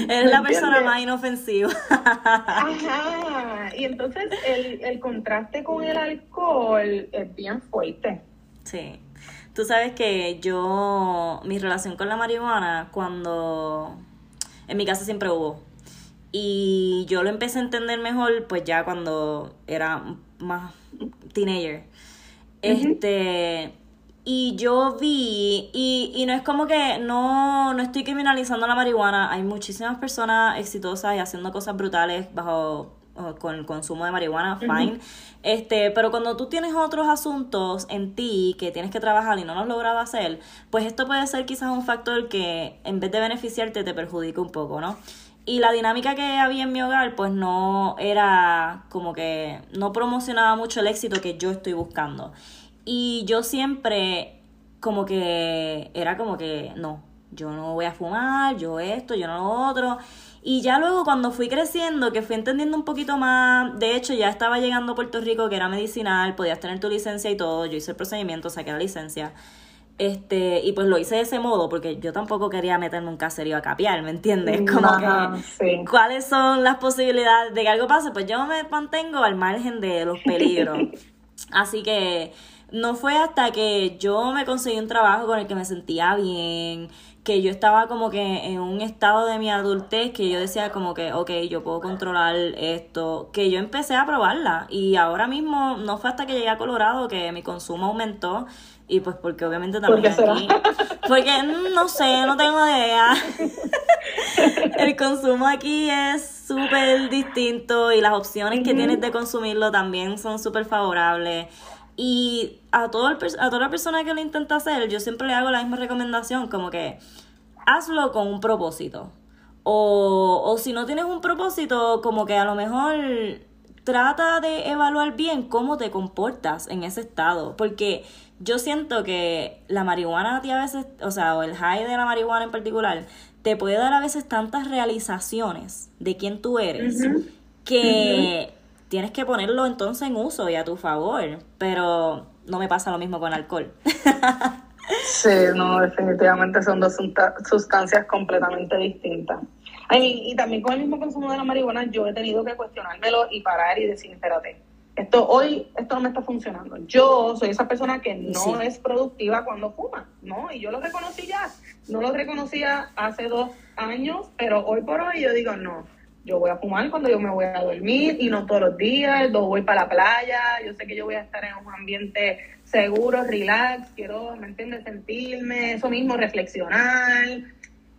Es la persona más inofensiva. Ajá. Y entonces el, el contraste con el alcohol es bien fuerte. Sí. Tú sabes que yo, mi relación con la marihuana, cuando en mi casa siempre hubo. Y yo lo empecé a entender mejor, pues ya cuando era más teenager. Este. Y yo vi, y, y no es como que no, no estoy criminalizando la marihuana. Hay muchísimas personas exitosas y haciendo cosas brutales bajo con el consumo de marihuana, fine. Este, pero cuando tú tienes otros asuntos en ti que tienes que trabajar y no lo has logrado hacer, pues esto puede ser quizás un factor que en vez de beneficiarte te perjudica un poco, ¿no? Y la dinámica que había en mi hogar, pues no era como que no promocionaba mucho el éxito que yo estoy buscando. Y yo siempre como que era como que no, yo no voy a fumar, yo esto, yo no lo otro. Y ya luego cuando fui creciendo, que fui entendiendo un poquito más, de hecho ya estaba llegando a Puerto Rico, que era medicinal, podías tener tu licencia y todo, yo hice el procedimiento, saqué la licencia. Este, y pues lo hice de ese modo, porque yo tampoco quería meterme un caserío a capiar, ¿me entiendes? Como que, ¿cuáles son las posibilidades de que algo pase? Pues yo me mantengo al margen de los peligros. Así que no fue hasta que yo me conseguí un trabajo con el que me sentía bien, que yo estaba como que en un estado de mi adultez que yo decía como que, ok, yo puedo controlar esto, que yo empecé a probarla y ahora mismo no fue hasta que llegué a Colorado que mi consumo aumentó y pues porque obviamente también aquí, porque no sé, no tengo idea. el consumo aquí es súper distinto y las opciones que tienes de consumirlo también son súper favorables. Y a, todo a toda la persona que lo intenta hacer, yo siempre le hago la misma recomendación, como que hazlo con un propósito. O, o si no tienes un propósito, como que a lo mejor trata de evaluar bien cómo te comportas en ese estado. Porque yo siento que la marihuana a ti a veces, o sea, o el high de la marihuana en particular, te puede dar a veces tantas realizaciones de quién tú eres que tienes que ponerlo entonces en uso y a tu favor, pero no me pasa lo mismo con alcohol. sí, no, definitivamente son dos sustancias completamente distintas. y también con el mismo consumo de la marihuana yo he tenido que cuestionármelo y parar y decir, espérate, esto hoy esto no me está funcionando. Yo soy esa persona que no es productiva cuando fuma, ¿no? Y yo lo reconocí ya. No lo reconocía hace dos años, pero hoy por hoy yo digo, no, yo voy a fumar cuando yo me voy a dormir y no todos los días, yo voy para la playa, yo sé que yo voy a estar en un ambiente seguro, relax, quiero, ¿me entiendes?, sentirme, eso mismo, reflexionar,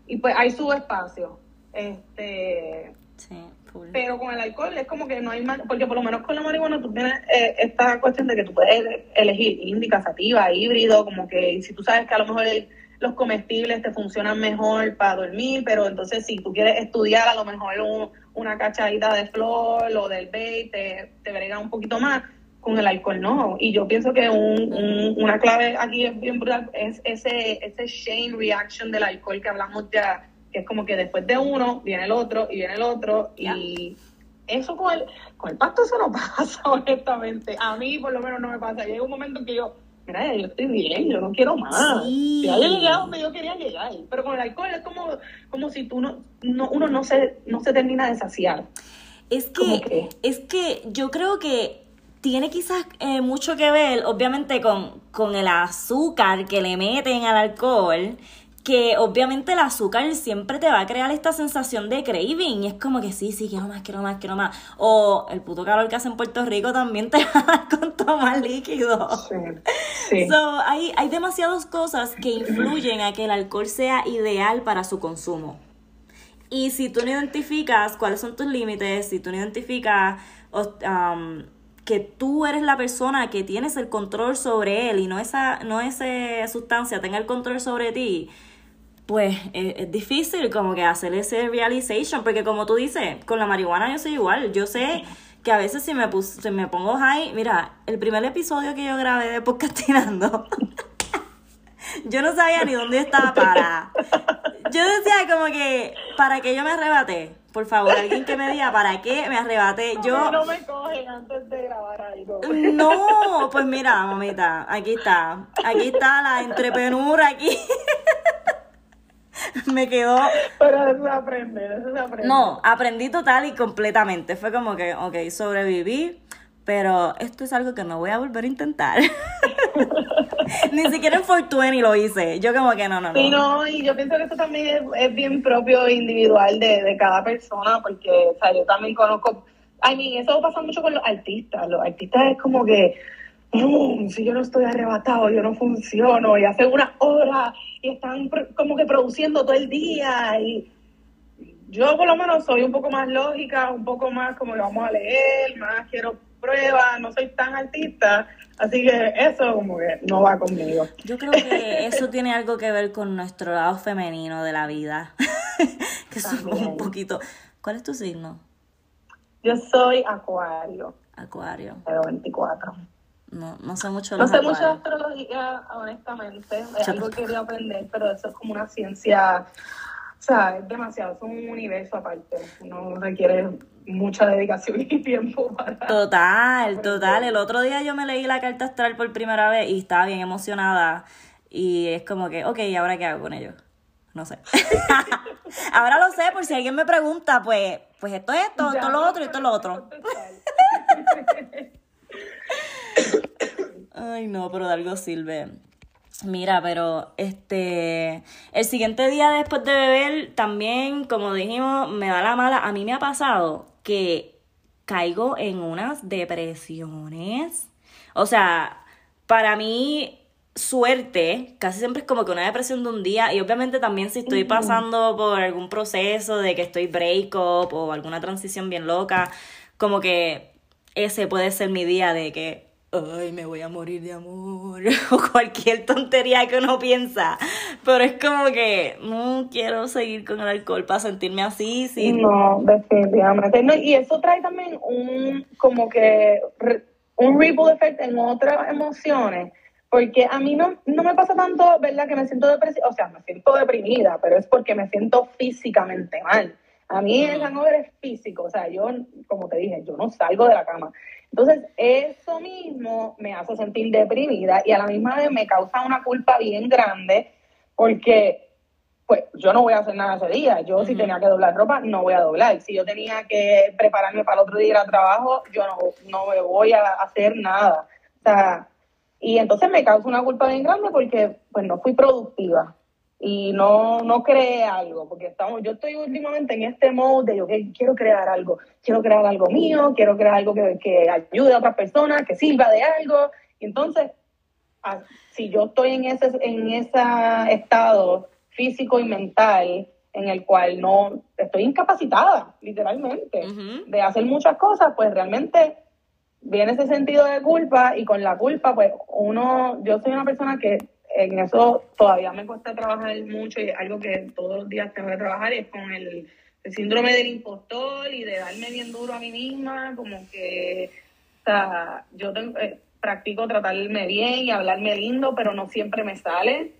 y pues hay su espacio. Este, Pero con el alcohol es como que no hay más, porque por lo menos con la marihuana tú tienes eh, esta cuestión de que tú puedes elegir indica, sativa, híbrido, como que si tú sabes que a lo mejor el los comestibles te funcionan mejor para dormir, pero entonces si tú quieres estudiar a lo mejor una cachadita de flor o del vape te, te brega un poquito más con el alcohol no. Y yo pienso que un, una clave aquí es bien brutal es ese ese chain reaction del alcohol que hablamos ya que es como que después de uno viene el otro y viene el otro y eso con el con el pasto eso no pasa honestamente. A mí por lo menos no me pasa. Llega un momento en que yo mira, yo estoy bien, yo no quiero más. Sí. Ya llegué a donde yo quería llegar. Pero con el alcohol es como, como si tú no, no, uno no se, no se termina de saciar. Es que, es que yo creo que tiene quizás eh, mucho que ver, obviamente, con, con el azúcar que le meten al alcohol que obviamente el azúcar siempre te va a crear esta sensación de craving. Y es como que sí, sí, quiero más, quiero más, quiero más. O el puto calor que hace en Puerto Rico también te va a dar con tomar líquido. Sí, So, hay, hay demasiadas cosas que influyen a que el alcohol sea ideal para su consumo. Y si tú no identificas cuáles son tus límites, si tú no identificas um, que tú eres la persona que tienes el control sobre él y no esa, no esa sustancia tenga el control sobre ti, pues es, difícil como que hacer ese realization, porque como tú dices, con la marihuana yo soy igual, yo sé que a veces si me, pus, me pongo high, mira, el primer episodio que yo grabé de podcastinando, yo no sabía ni dónde estaba para. Yo decía como que, ¿para qué yo me arrebaté? Por favor, alguien que me diga, ¿para qué me arrebaté? Yo... No me cogen antes de grabar algo. No, pues mira, mamita, aquí está. Aquí está la entrepenura, aquí. me quedó... Pero eso se aprende, eso se aprende. No, aprendí total y completamente. Fue como que, ok, sobreviví, pero esto es algo que no voy a volver a intentar. Ni siquiera en Fortuny lo hice. Yo como que no, no, no. Sí, no, y yo pienso que eso también es, bien propio e individual de, de, cada persona, porque, o sea, yo también conozco, I mean, eso pasa mucho con los artistas. Los artistas es como que, si yo no estoy arrebatado, yo no funciono, y hace una hora, y están como que produciendo todo el día, y yo por lo menos soy un poco más lógica, un poco más como lo vamos a leer, más quiero pruebas, no soy tan artista, así que eso como que no va conmigo. Yo creo que eso tiene algo que ver con nuestro lado femenino de la vida, que somos un poquito... ¿Cuál es tu signo? Yo soy acuario. Acuario. Pero 24. No, no sé mucho de No sé mucho de astrología, honestamente. Es algo que quería aprender, pero eso es como una ciencia o sea, es demasiado, es un universo aparte. Uno requiere mucha dedicación y tiempo para... Total, total. El otro día yo me leí la carta astral por primera vez y estaba bien emocionada. Y es como que, ok, ¿y ahora qué hago con ello? No sé. ahora lo sé, por si alguien me pregunta, pues, pues esto es esto, esto es lo otro y esto es lo otro. Ay, no, pero de algo sirve. Mira, pero este el siguiente día después de beber también, como dijimos, me da la mala. A mí me ha pasado que caigo en unas depresiones. O sea, para mí suerte casi siempre es como que una depresión de un día y obviamente también si estoy pasando por algún proceso de que estoy break up o alguna transición bien loca, como que ese puede ser mi día de que ay, me voy a morir de amor, o cualquier tontería que uno piensa. Pero es como que no quiero seguir con el alcohol para sentirme así. Sí. No, definitivamente. y eso trae también un, como que, un ripple effect en otras emociones. Porque a mí no, no me pasa tanto, ¿verdad? Que me siento depresiva, o sea, me siento deprimida, pero es porque me siento físicamente mal. A mí el hangover es físico, o sea, yo, como te dije, yo no salgo de la cama. Entonces, eso mismo me hace sentir deprimida y a la misma vez me causa una culpa bien grande porque, pues, yo no voy a hacer nada ese día. Yo, si tenía que doblar ropa, no voy a doblar. Si yo tenía que prepararme para el otro día ir al trabajo, yo no, no me voy a hacer nada. O sea, y entonces me causa una culpa bien grande porque, pues, no fui productiva y no, no creé algo, porque estamos, yo estoy últimamente en este modo de yo quiero crear algo, quiero crear algo mío, quiero crear algo que, que ayude a otras personas, que sirva de algo, y entonces, si yo estoy en ese, en ese estado físico y mental en el cual no estoy incapacitada, literalmente, de hacer muchas cosas, pues realmente viene ese sentido de culpa y con la culpa, pues uno, yo soy una persona que en eso todavía me cuesta trabajar mucho y es algo que todos los días tengo que trabajar y es con el, síndrome del impostor y de darme bien duro a mí misma, como que, o sea, yo eh, practico tratarme bien y hablarme lindo, pero no siempre me sale.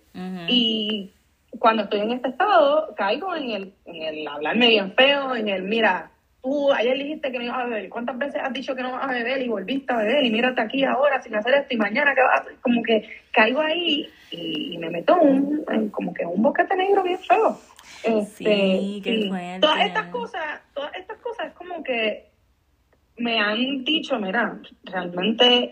Y cuando estoy en este estado, caigo en el, en el hablarme bien feo, en el, mira, tú ayer dijiste que no ibas a beber, ¿cuántas veces has dicho que no vas a beber y volviste a beber y mírate aquí ahora sin hacer esto y mañana que vas? Como que caigo ahí y, me meto un, en como que un boquete negro bien feo. Este, sí, qué fuerte. Todas estas cosas, todas estas cosas es como que me han dicho, mira, realmente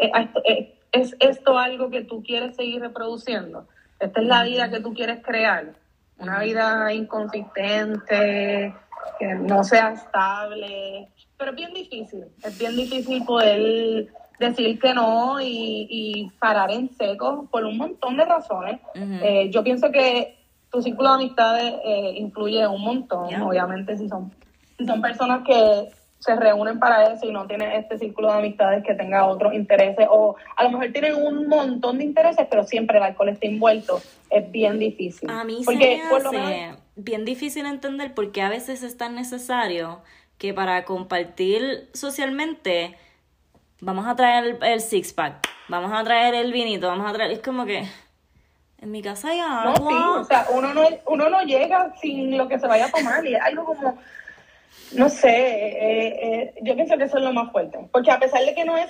es esto algo que tú quieres seguir reproduciendo. Esta es la vida que tú quieres crear. Una vida inconsistente, que no sea estable. Pero es bien difícil. Es bien difícil poder decir que no y, parar en seco por un montón de razones. Eh, yo pienso que tu círculo de amistades eh, influye un montón, obviamente si son, si son personas que se reúnen para eso y no tienen este círculo de amistades que tenga otros intereses o a lo mejor tienen un montón de intereses pero siempre el alcohol está envuelto es bien difícil a mí Porque, se me hace bien difícil entender porque a veces es tan necesario que para compartir socialmente vamos a traer el, six pack, vamos a traer el vinito, vamos a traer, es como que En mi casa hay No, agua. sí, o sea, uno no, uno no llega sin lo que se vaya a tomar y es algo como, no sé, eh, eh, yo pienso que eso es lo más fuerte, porque a pesar de que no es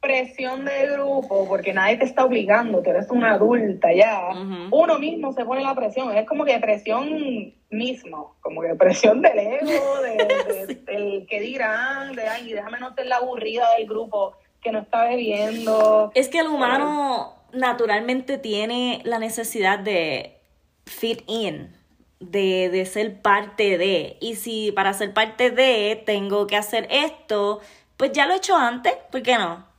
presión de grupo, porque nadie te está obligando, tú eres una adulta ya, uno mismo se pone la presión, es como que presión mismo, como que presión del ego, de, de- del que dirán, de ay, déjame no ser la aburrida del grupo que no está bebiendo. Es que el humano naturalmente tiene la necesidad de fit in, de, de ser parte de. Y si para ser parte de tengo que hacer esto, pues ya lo he hecho antes, ¿por qué no?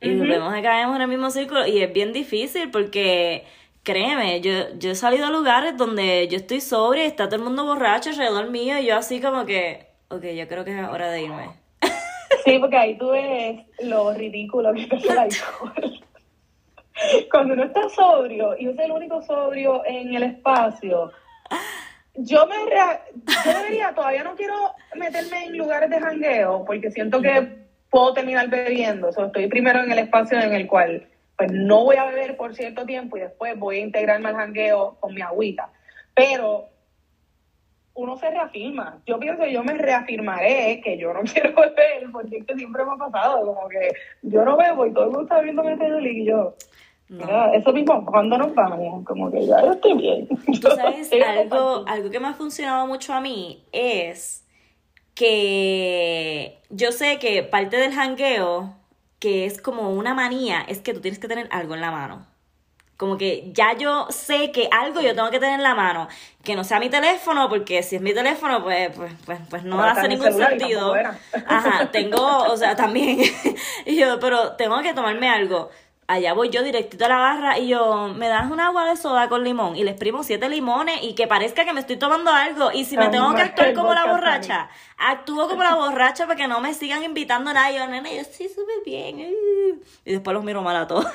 Y Ujú. vemos que caemos en el mismo círculo y es bien difícil porque, créeme, yo, yo he salido a lugares donde yo estoy sobria y está todo el mundo borracho alrededor mío y yo así como que, ok, yo creo que es hora de irme. Sí, porque ahí tú ves lo ridículo que es el alcohol. Cuando uno está sobrio y es el único sobrio en el espacio, yo me yo debería, todavía no quiero meterme en lugares de jangueo porque siento que puedo terminar bebiendo. O sea, estoy primero en el espacio en el cual pues no voy a beber por cierto tiempo y después voy a integrarme al jangueo con mi agüita. Pero uno se reafirma. Yo pienso que yo me reafirmaré que yo no quiero beber, porque es que siempre me ha pasado, como que yo no bebo y todo el mundo está viendo mi y yo, No. eso mismo, cuando nos vamos, como que ya yo estoy bien. Tú sabes, algo, algo que me ha funcionado mucho a mí es que yo sé que parte del jangueo, que es como una manía, es que tú tienes que tener algo en la mano. Como que ya yo sé que algo yo tengo que tener en la mano. Que no sea mi teléfono, porque si es mi teléfono, pues, pues, pues, pues no Pero hace ningún sentido. Ajá, tengo, o sea, también. y yo, pero tengo que tomarme algo. Allá voy yo directito a la barra y yo, me das un agua de soda con limón y le exprimo siete limones y que parezca que me estoy tomando algo. Y si me tengo que actuar como la borracha, actúo como la borracha para que no me sigan invitando a nadie. Yo, nene, yo estoy súper bien. uh". Y después los miro mal a todos.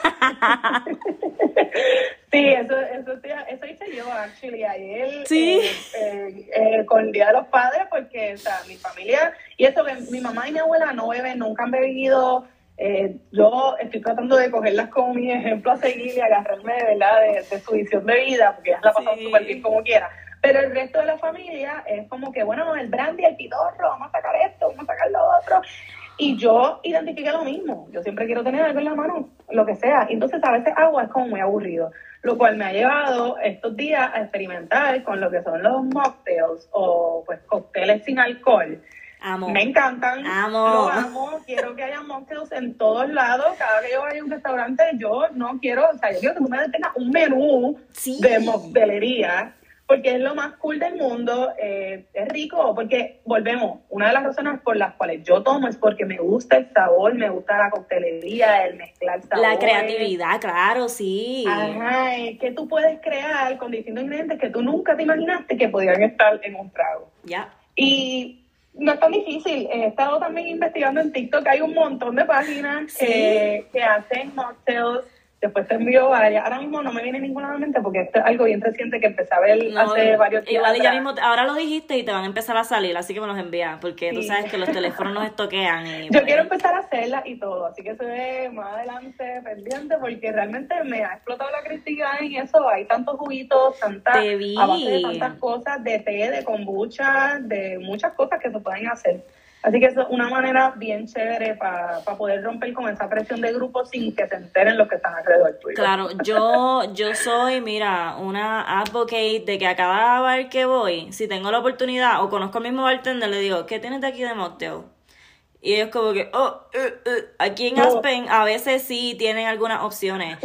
Sí, eso, eso, eso hice yo, actually, ayer, Sí. eh, eh, eh, con el Día de los Padres, porque, o sea, mi familia, y eso que mi mamá y mi abuela no beben, nunca han bebido, eh, yo estoy tratando de cogerlas como mi ejemplo a seguir y agarrarme de verdad de, de su visión de vida, porque ellas la pasan Sí. súper bien como quiera. Pero el resto de la familia es como que, bueno, el brandy, el pitorro, vamos a sacar esto, vamos a sacar lo otro. Y yo identifiqué lo mismo. Yo siempre quiero tener algo en la mano, lo que sea. Entonces, a veces agua es como muy aburrido. Lo cual me ha llevado estos días a experimentar con lo que son los mocktails o pues cócteles sin alcohol. Amo. Me encantan, Amo. lo amo, quiero que haya mocktails en todos lados. Cada que yo vaya a un restaurante, yo no quiero, o sea, yo quiero que tú me tengas un menú Sí. de moctelería, porque es lo más cool del mundo, eh, es rico, porque volvemos, una de las razones por las cuales yo tomo es porque me gusta el sabor, me gusta la coctelería, el mezclar sabores. La creatividad, claro, sí. Ajá, es que tú puedes crear con distintos ingredientes que tú nunca te imaginaste que podían estar en un trago. Ya. Y no es tan difícil. He estado también investigando en TikTok. Hay un montón de páginas Sí. que, que hacen mocktails. Después te envío varias. Ahora mismo no me viene ninguna a la mente porque esto es algo bien reciente que empecé a ver No, hace varios días. igual y ya mismo, ahora lo dijiste y te van a empezar a salir, así que me los envías, porque tú Sí. sabes que los teléfonos nos estoquean. Y, Yo pues, quiero empezar a hacerla y todo, así que se ve más adelante pendiente porque realmente me ha explotado la creatividad en eso. Hay tantos juguitos, tantas, a base de tantas cosas, de té, de kombucha, de muchas cosas que se pueden hacer. Así que eso es una manera bien chévere para poder romper con esa presión de grupo sin que se enteren los que están alrededor tuyo. Claro, yo, yo soy, mira, una advocate de que a cada bar que voy, si tengo la oportunidad o conozco al mismo bartender, le digo, ¿qué tienes de aquí de mocktail? Y ellos como que, oh, eh, eh. aquí en. Aspen a veces sí tienen algunas opciones.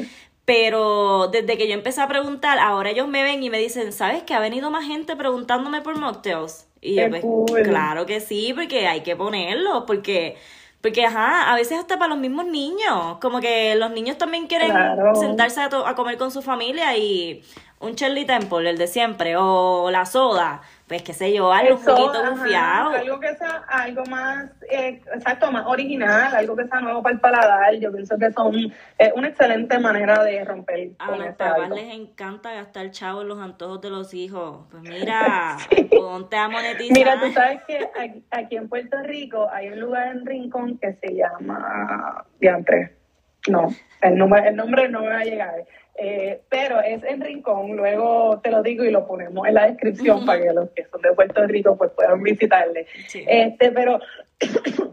Pero desde que yo empecé a preguntar, ahora ellos me ven y me dicen, ¿sabes que ha venido más gente preguntándome por mocktails? Y yo, pues, cool. claro que sí, porque hay que ponerlo, porque, porque, ajá, a veces hasta para los mismos niños, como que los niños también quieren Claro. sentarse a, to- a comer con su familia y un Shirley Temple, el de siempre, o la soda, pues qué sé yo, algo un poquito ajá, bufiado. algo que sea algo más, eh, exacto, más original, algo que sea nuevo para el paladar. Yo pienso que son eh, una excelente manera de romper A los papás les encanta gastar chavo en los antojos de los hijos. Pues mira, ponte a monetizar. Mira, tú sabes que aquí, aquí en Puerto Rico hay un lugar en Rincón que se llama Diantre. No, el nombre, el nombre no me va a llegar. Eh, pero es en Rincón, luego te lo digo y lo ponemos en la descripción para que los que son de Puerto Rico pues puedan visitarle. Este, pero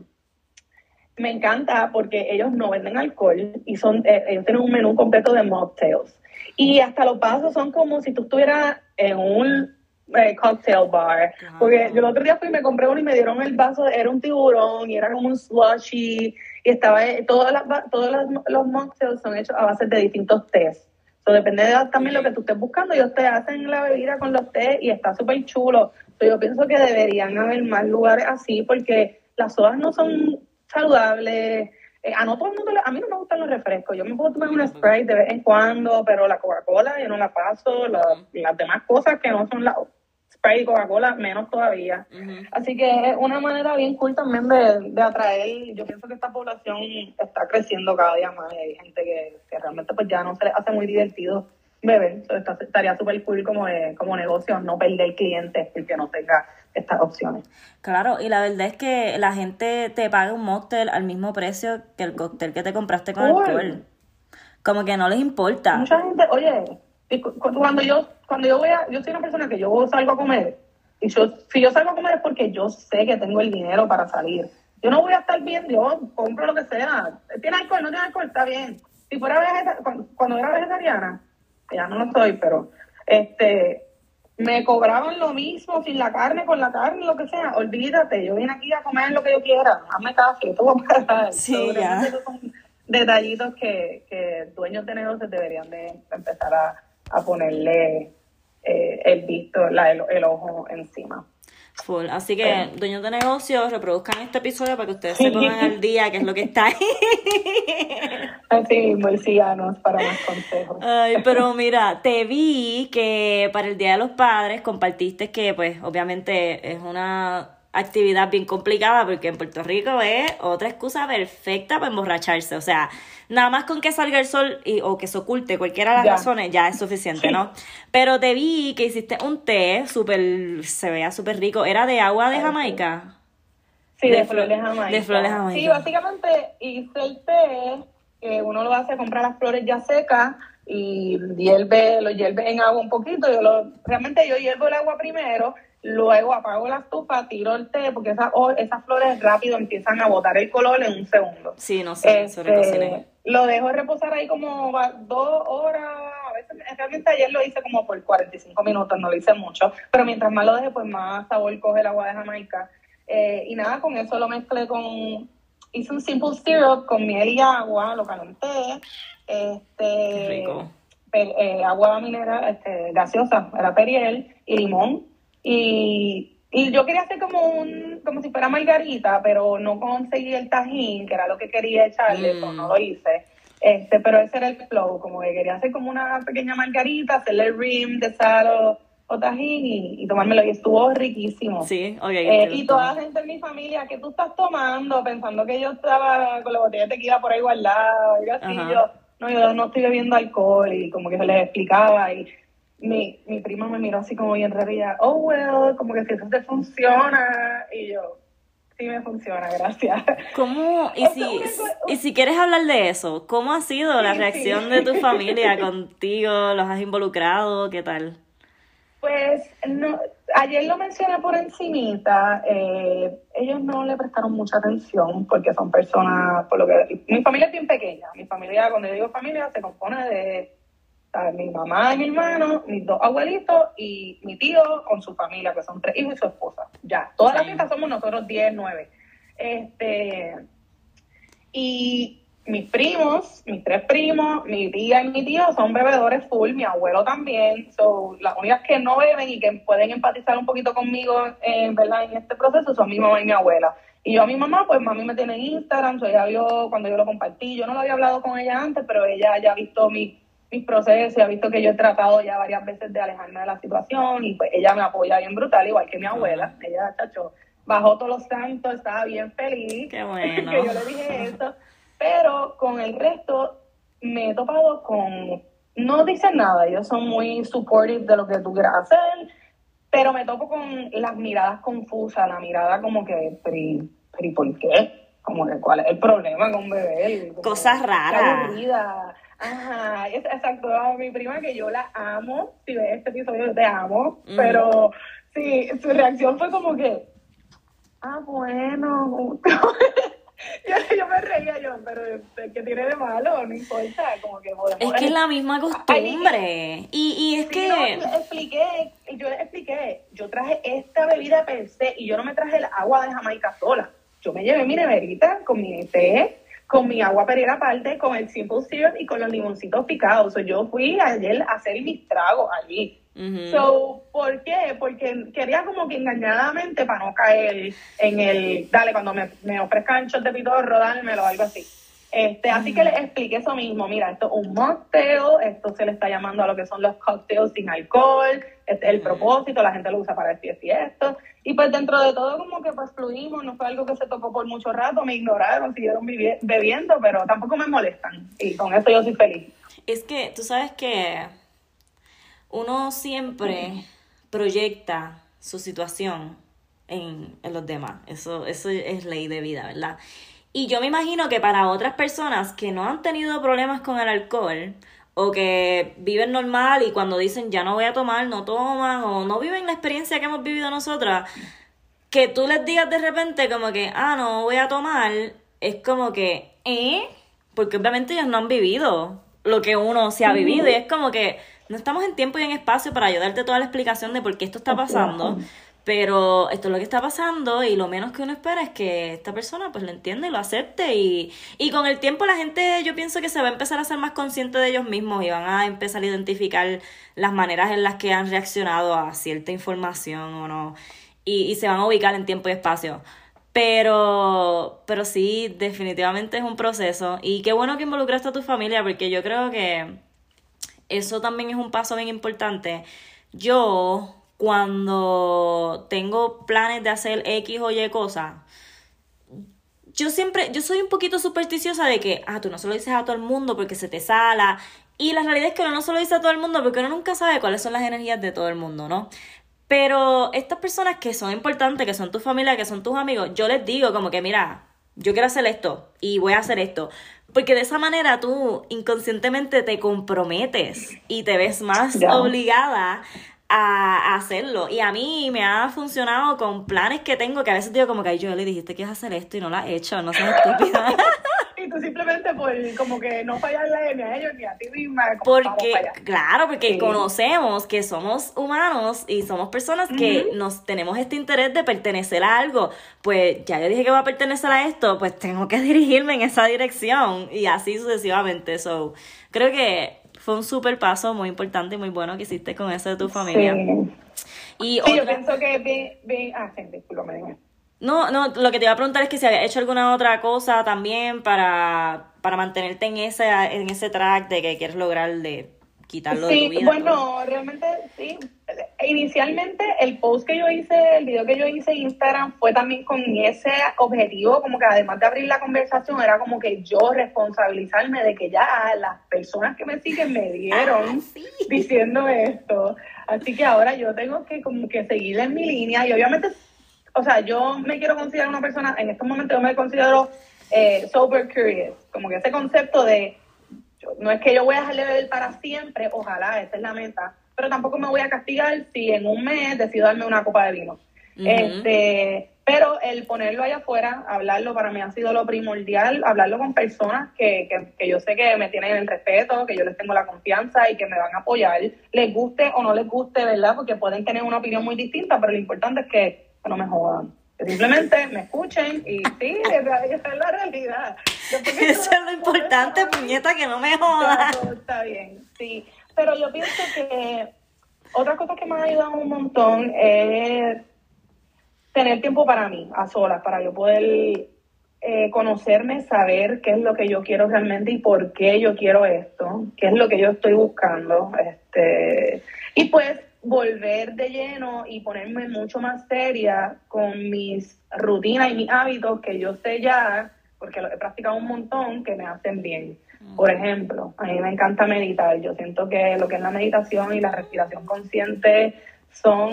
me encanta porque ellos no venden alcohol y son eh, ellos tienen un menú completo de mocktails. Y hasta los vasos son como si tú estuvieras en un eh, cocktail bar. Porque yo el otro día fui y me compré uno y me dieron el vaso, era un tiburón y era como un slushy y estaba, todas las, todos los mocktails son hechos a base de distintos tés. Eso depende de también lo que tú estés buscando. Ellos te hacen la bebida con los tés y está súper chulo. yo pienso que deberían haber más lugares así porque las sodas no son saludables. Eh, a no todo el mundo, a mí no me gustan los refrescos. Yo me puedo tomar un spray de vez en cuando, pero la Coca-Cola yo no la paso. las demás cosas que no son la y Coca-Cola, menos todavía. Así que es una manera bien cool también de, atraer. Yo pienso que esta población está creciendo cada día más hay gente que, realmente pues ya no se les hace muy divertido beber. estaría súper cool como, como negocio no perder clientes porque no tenga estas opciones. Claro, y la verdad es que la gente te paga un mocktail al mismo precio que el cóctel que te compraste con el alcohol. Como que no les importa. Mucha gente, oye, cuando yo, cuando yo voy a, yo soy una persona que yo salgo a comer, y yo, si yo salgo a comer es porque yo sé que tengo el dinero para salir. Yo no voy a estar bien, yo compro lo que sea. ¿Tiene alcohol? ¿No tiene alcohol? Está bien. Si fuera vegetariana, cuando, era vegetariana, ya no lo soy, pero este me cobraban lo mismo sin la carne, con la carne, lo que sea. Olvídate, yo vine aquí a comer lo que yo quiera. Hazme caso, yo te voy a pagar. Sí, ya. detallitos que, que dueños de negocios deberían de empezar a, a ponerle eh, el visto, la, el, ojo encima. Full. Así que, eh. dueños de negocios, reproduzcan este episodio para que ustedes se pongan al día qué es lo que está ahí. Así mismo, para más consejos. Ay, pero mira, te vi que para el Día de los Padres compartiste que, pues, obviamente es una actividad bien complicada porque en Puerto Rico es otra excusa perfecta para emborracharse. O sea, nada más con que salga el sol y, o que se oculte cualquiera de las razones ya es suficiente, ¿no? Pero te vi que hiciste un té súper, se vea súper rico. ¿Era de agua de Jamaica? Sí, de, flores de Jamaica. De flores Jamaica. Sí, básicamente hice el té, que uno lo hace, comprar las flores ya secas y hierve, lo hierve en agua un poquito. Yo lo, realmente yo hiervo el agua primero Luego apago la estufa, tiro el té, porque esas, esas flores rápido empiezan a botar el color en un segundo. Sí, no sé, este, Lo dejo reposar ahí como dos horas, a veces, realmente ayer lo hice como por 45 minutos, no lo hice mucho, pero mientras más lo deje, pues más sabor coge el agua de Jamaica. Eh, y nada, con eso lo mezclé con, hice un simple syrup con miel y agua, lo calenté, este, rico. Eh, agua mineral, este, gaseosa, era periel y limón y, y yo quería hacer como un, como si fuera margarita, pero no conseguí el tajín, que era lo que quería echarle, eso no lo hice. Este, pero ese era el flow, como que quería hacer como una pequeña margarita, hacerle el rim de sal o, tajín y, tomármelo. Y estuvo riquísimo. Sí, eh, y toda la gente en mi familia, que tú estás tomando? Pensando que yo estaba con la botella de tequila por ahí guardada, y así, yo, no, yo no estoy bebiendo alcohol, y como que se les explicaba, y mi, mi prima me miró así como bien rarilla, oh, well, como que si eso te funciona, y yo, sí me funciona, gracias. ¿Cómo, y si, y si quieres hablar de eso, cómo ha sido la reacción de tu familia contigo, los has involucrado, qué tal? Pues, no, ayer lo mencioné por encimita, eh, ellos no le prestaron mucha atención porque son personas, por lo que, mi familia es bien pequeña, mi familia, cuando yo digo familia, se compone de mi mamá y mi hermano, mis dos abuelitos y mi tío con su familia, que son tres hijos y su esposa. Ya, todas las fiestas somos nosotros diez, nueve. Este, y mis primos, mis tres primos, mi tía y mi tío son bebedores full, mi abuelo también. son las únicas que no beben y que pueden empatizar un poquito conmigo en, ¿verdad? en este proceso son mi mamá y mi abuela. Y yo a mi mamá, pues mami me tiene en Instagram, so ella vio cuando yo lo compartí, yo no lo había hablado con ella antes, pero ella ya ha visto mi mis procesos y ha visto que yo he tratado ya varias veces de alejarme de la situación y pues ella me apoya bien brutal, igual que mi abuela. Ella, chacho, bajó todos los santos, estaba bien feliz Qué bueno. que yo le dije eso. Pero con el resto me he topado con, no dicen nada, ellos son muy supportive de lo que tú quieras hacer, pero me topo con las miradas confusas, la mirada como que, pero, pero ¿por qué? Como que, ¿cuál es el problema con beber? Cosas raras. Aburrida Ajá, exacto, a mi prima que yo la amo, si ves este episodio yo te amo, pero sí, su reacción fue como que, ah, bueno, yo, me reía yo, pero que tiene de malo, no importa, como que Es que es la misma costumbre, y, y es que... yo expliqué, yo les expliqué, yo traje esta bebida per se, y yo no me traje el agua de Jamaica sola, yo me llevé mi neverita con mi té, con mi agua perera aparte, con el simple syrup y con los limoncitos picados. yo fui ayer a hacer mis tragos allí. So, ¿por qué? Porque quería como que engañadamente para no caer en el, dale, cuando me, me ofrezcan shots de pitorro, dálmelo, algo así. Este, así que les expliqué eso mismo. Mira, esto es un mocktail, esto se le está llamando a lo que son los cocktails sin alcohol, este es el propósito, la gente lo usa para decir y esto. Y pues dentro de todo como que pues fluimos, no fue algo que se tocó por mucho rato, me ignoraron, siguieron bebiendo, pero tampoco me molestan. Y con eso yo soy feliz. Es que tú sabes que uno siempre proyecta su situación en, en los demás. Eso, eso es ley de vida, ¿verdad? Y yo me imagino que para otras personas que no han tenido problemas con el alcohol o que viven normal y cuando dicen ya no voy a tomar, no toman o no viven la experiencia que hemos vivido nosotras, que tú les digas de repente como que, ah, no voy a tomar, es como que, ¿eh? Porque obviamente ellos no han vivido lo que uno se ha vivido y es como que no estamos en tiempo y en espacio para ayudarte toda la explicación de por qué esto está pasando. Pero esto es lo que está pasando y lo menos que uno espera es que esta persona pues lo entienda y lo acepte y, y con el tiempo la gente yo pienso que se va a empezar a ser más consciente de ellos mismos y van a empezar a identificar las maneras en las que han reaccionado a cierta información o no y, y se van a ubicar en tiempo y espacio. Pero, pero sí, definitivamente es un proceso y qué bueno que involucraste a tu familia porque yo creo que eso también es un paso bien importante. Yo cuando tengo planes de hacer X o Y cosas, yo siempre, yo soy un poquito supersticiosa de que, ah, tú no se lo dices a todo el mundo porque se te sala. Y la realidad es que uno no se lo dice a todo el mundo porque uno nunca sabe cuáles son las energías de todo el mundo, ¿no? Pero estas personas que son importantes, que son tu familia, que son tus amigos, yo les digo como que, mira, yo quiero hacer esto y voy a hacer esto. Porque de esa manera tú inconscientemente te comprometes y te ves más obligada a, hacerlo. Y a mí me ha funcionado con planes que tengo que a veces digo como que yo le dijiste que ibas a hacer esto y no lo has hecho, no seas estúpida. y tú simplemente por como que no fallarle ni a ellos ni a ti misma. Porque, claro, porque conocemos que somos humanos y somos personas que nos tenemos este interés de pertenecer a algo. Pues ya yo dije que voy a pertenecer a esto, pues tengo que dirigirme en esa dirección y así sucesivamente. So, creo que fue un súper paso muy importante y muy bueno que hiciste con eso de tu familia. Y yo pienso que bien, bien, ah, No, no, lo que te iba a preguntar es que si había hecho alguna otra cosa también para, para mantenerte en ese, en ese track de que quieres lograr de quitarlo de tu vida. Bueno, realmente sí. Inicialmente el post que yo hice, el video que yo hice en Instagram fue también con ese objetivo, como que además de abrir la conversación, era como que yo responsabilizarme de que ya las personas que me siguen me dieron ah, diciendo esto. Así que ahora yo tengo que como que seguir en mi línea y obviamente, o sea, yo me quiero considerar una persona, en estos momentos yo me considero eh, sober curious, como que ese concepto de no es que yo voy a dejarle beber para siempre, ojalá, esa es la meta, pero tampoco me voy a castigar si en un mes decido darme una copa de vino. Este, pero el ponerlo allá afuera, hablarlo para mí ha sido lo primordial, hablarlo con personas que, que, que yo sé que me tienen el respeto, que yo les tengo la confianza y que me van a apoyar, les guste o no les guste, ¿verdad? Porque pueden tener una opinión muy distinta, pero lo importante es que no me jodan simplemente me escuchen y sí, esa es la realidad. Eso es lo importante, puñeta, que no me joda. Está bien, sí. Pero yo pienso que otra cosa que me ha ayudado un montón es tener tiempo para mí, a solas, para yo poder eh, conocerme, saber qué es lo que yo quiero realmente y por qué yo quiero esto, qué es lo que yo estoy buscando. este Y pues volver de lleno y ponerme mucho más seria con mis rutinas y mis hábitos que yo sé ya, porque lo he practicado un montón, que me hacen bien. Por ejemplo, a mí me encanta meditar. Yo siento que lo que es la meditación y la respiración consciente son,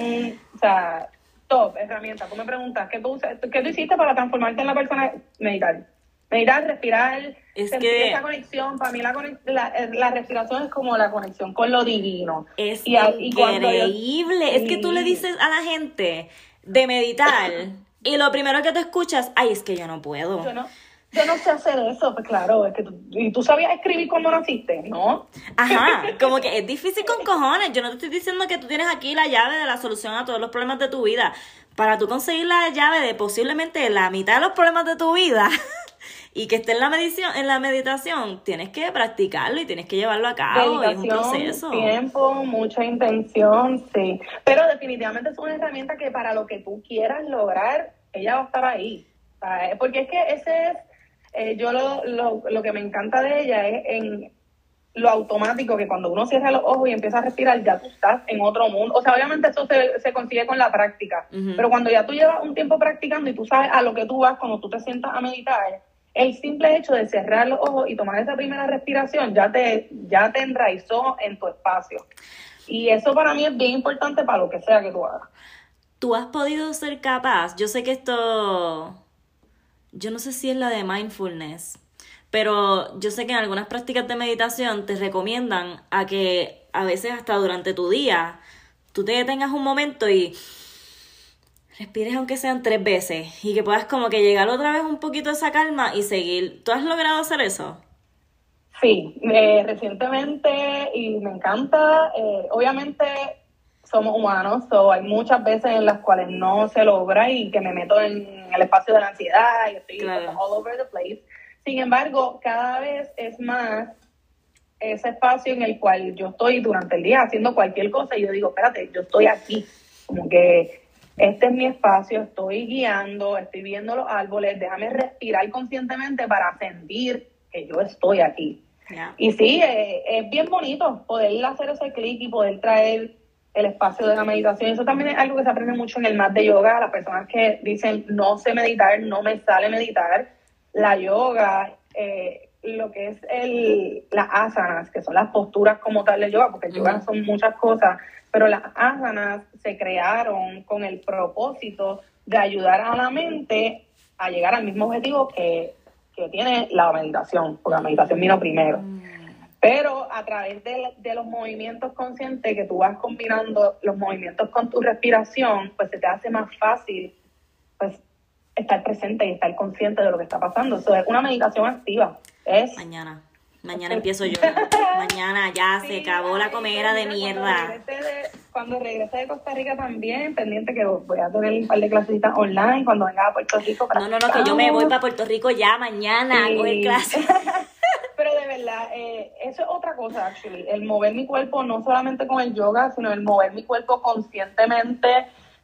o sea, top herramientas. Tú me preguntas, ¿qué tú, ¿qué tú hiciste para transformarte en la persona? Meditar. Meditar, respirar, Es sentir que- esa conexión. Para mí la, la, eh, la respiración es como la conexión con lo divino. Es Y yo- increíble. Es que tú le dices a la gente de meditar y lo primero que te escuchas, ay, es que yo no puedo. Yo no, yo no sé hacer eso, pues claro, es que tú, ¿y tú sabías escribir cuando naciste? ¿No? Ajá, como que es difícil con cojones. Yo no te estoy diciendo que tú tienes aquí la llave de la solución a todos los problemas de tu vida. Para tú conseguir la llave de posiblemente la mitad de los problemas de tu vida y que esté en la medición, en la meditación, tienes que practicarlo y tienes que llevarlo a cabo. y es un proceso. tiempo, mucha intención, sí. Pero definitivamente es una herramienta que para lo que tú quieras lograr, ella va a estar ahí. ¿sabes? Porque es que ese es, eh, yo lo, lo, lo que me encanta de ella es en lo automático, que cuando uno cierra los ojos y empieza a respirar, ya tú estás en otro mundo. O sea, obviamente eso se, se consigue con la práctica, pero cuando ya tú llevas un tiempo practicando y tú sabes a lo que tú vas cuando tú te sientas a meditar, el simple hecho de cerrar los ojos y tomar esa primera respiración ya te, ya te enraizó en tu espacio. Y eso para mí es bien importante para lo que sea que tú hagas. tú has podido ser capaz, yo sé que esto, yo no sé si es la de mindfulness, pero yo sé que en algunas prácticas de meditación te recomiendan a que a veces hasta durante tu día tú te detengas un momento y respires aunque sean tres veces y que puedas como que llegar otra vez un poquito a esa calma y seguir. ¿Tú has logrado hacer eso? Sí, eh, recientemente y me encanta. eh, obviamente somos humanos, so hay muchas veces en las cuales no se logra y que me meto en el espacio de la ansiedad y estoy Claro. all over the place. Sin embargo, cada vez es más ese espacio en el cual yo estoy durante el día haciendo cualquier cosa y yo digo, espérate, yo estoy aquí, como que este es mi espacio, estoy guiando, estoy viendo los árboles, déjame respirar conscientemente para sentir que yo estoy aquí. Y sí, eh, es bien bonito poder hacer ese clic y poder traer el espacio de la meditación. Eso también es algo que se aprende mucho en el mat de yoga. Las personas que dicen no sé meditar, no me sale meditar. La yoga, eh, lo que es el, las asanas, que son las posturas como tal de yoga, porque el yoga son muchas cosas, pero las asanas se crearon con el propósito de ayudar a la mente a llegar al mismo objetivo que, que tiene la meditación, porque la meditación vino primero. Pero a través de, de los movimientos conscientes que tú vas combinando los movimientos con tu respiración, pues se te hace más fácil pues estar presente y estar consciente de lo que está pasando. Eso es una meditación activa. Es Mañana. Mañana empiezo yo. Mañana ya se acabó la comera de mierda. Cuando regrese de, cuando regrese de Costa Rica también, pendiente que voy a tener un par de clasecitas online cuando venga a Puerto Rico. No, no, no, que yo me voy para Puerto Rico ya mañana a Sí. coger clase. Pero de verdad, eh, eso es otra cosa, actually. El mover mi cuerpo, no solamente con el yoga, sino el mover mi cuerpo conscientemente,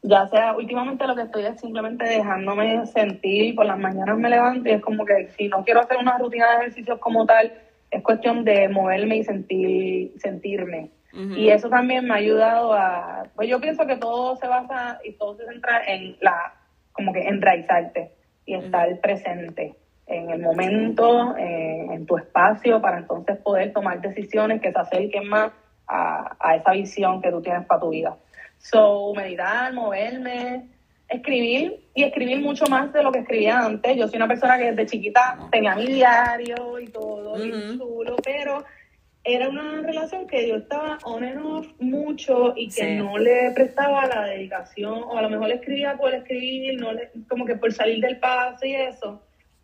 ya sea, últimamente lo que estoy es simplemente dejándome sentir, por las mañanas me levanto y es como que si no quiero hacer una rutina de ejercicios como tal, es cuestión de moverme y sentir, sentirme. Y eso también me ha ayudado a, pues yo pienso que todo se basa y todo se centra en la, como que enraizarte y estar presente en el momento, eh, en tu espacio, para entonces poder tomar decisiones que se acerquen más a, a esa visión que tú tienes para tu vida. So, meditar, moverme, escribir y escribir mucho más de lo que escribía antes. Yo soy una persona que desde chiquita tenía mi diario y todo, y chulo, pero era una relación que yo estaba on and off mucho y que Sí. no le prestaba la dedicación, o a lo mejor le escribía por escribir, no le, como que por salir del paso y eso.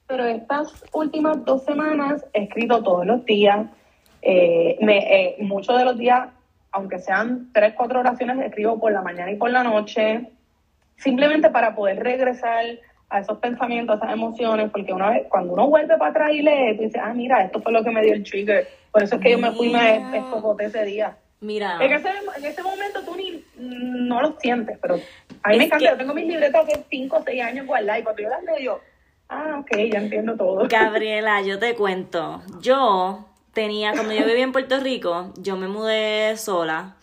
Pero estas últimas dos semanas he escrito todos los días. Eh, me, eh, muchos de los días, aunque sean tres, cuatro oraciones, escribo por la mañana y por la noche, simplemente para poder regresar a esos pensamientos, a esas emociones, porque una vez, cuando uno vuelve para atrás y lee, tú dices, ah, mira, esto fue lo que me dio el trigger. Por eso es que yo me fui y me escogoté ese día. Mira, En, ese, en ese momento tú ni no lo sientes, pero a mí Es me encanta. que- Yo tengo mis libretas de 5 o 6 años guardadas y cuando yo las leo, ah, ok, ya entiendo todo. Gabriela, yo te cuento. Yo tenía, cuando yo vivía en Puerto Rico, yo me mudé sola.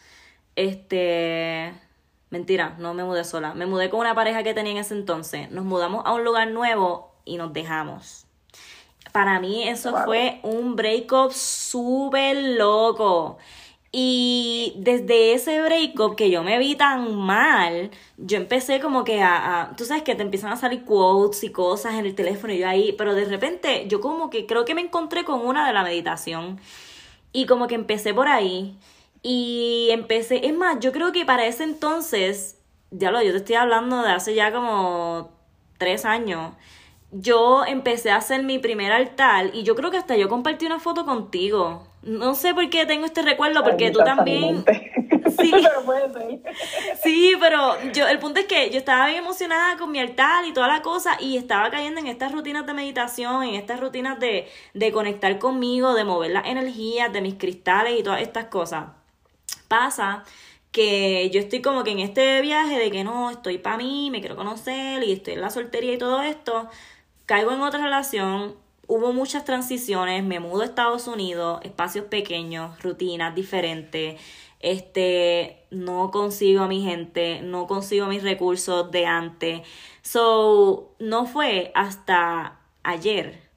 Este. Mentira, no me mudé sola. Me mudé con una pareja que tenía en ese entonces. Nos mudamos a un lugar nuevo y nos dejamos. Para mí eso Wow. fue un breakup súper loco. Y desde ese breakup que yo me vi tan mal, yo empecé como que a, a, tú sabes que te empiezan a salir quotes y cosas en el teléfono y yo ahí, pero de repente yo como que creo que me encontré con una de la meditación y como que empecé por ahí y empecé, es más, yo creo que para ese entonces, ya lo, yo te estoy hablando de hace ya como tres años, yo empecé a hacer mi primer altar y yo creo que hasta yo compartí una foto contigo. No sé por qué tengo este recuerdo, porque tú también... Sí, pero puede ser. sí, pero yo, el punto es que yo estaba bien emocionada con mi altar y toda la cosa y estaba cayendo en estas rutinas de meditación, en estas rutinas de, de conectar conmigo, de mover las energías, de mis cristales y todas estas cosas. Pasa que yo estoy como que en este viaje de que no, estoy para mí, me quiero conocer y estoy en la soltería y todo esto, caigo en otra relación, hubo muchas transiciones, me mudo a Estados Unidos, espacios pequeños, rutinas diferentes, este, no consigo a mi gente, no consigo mis recursos de antes. So, no fue hasta ayer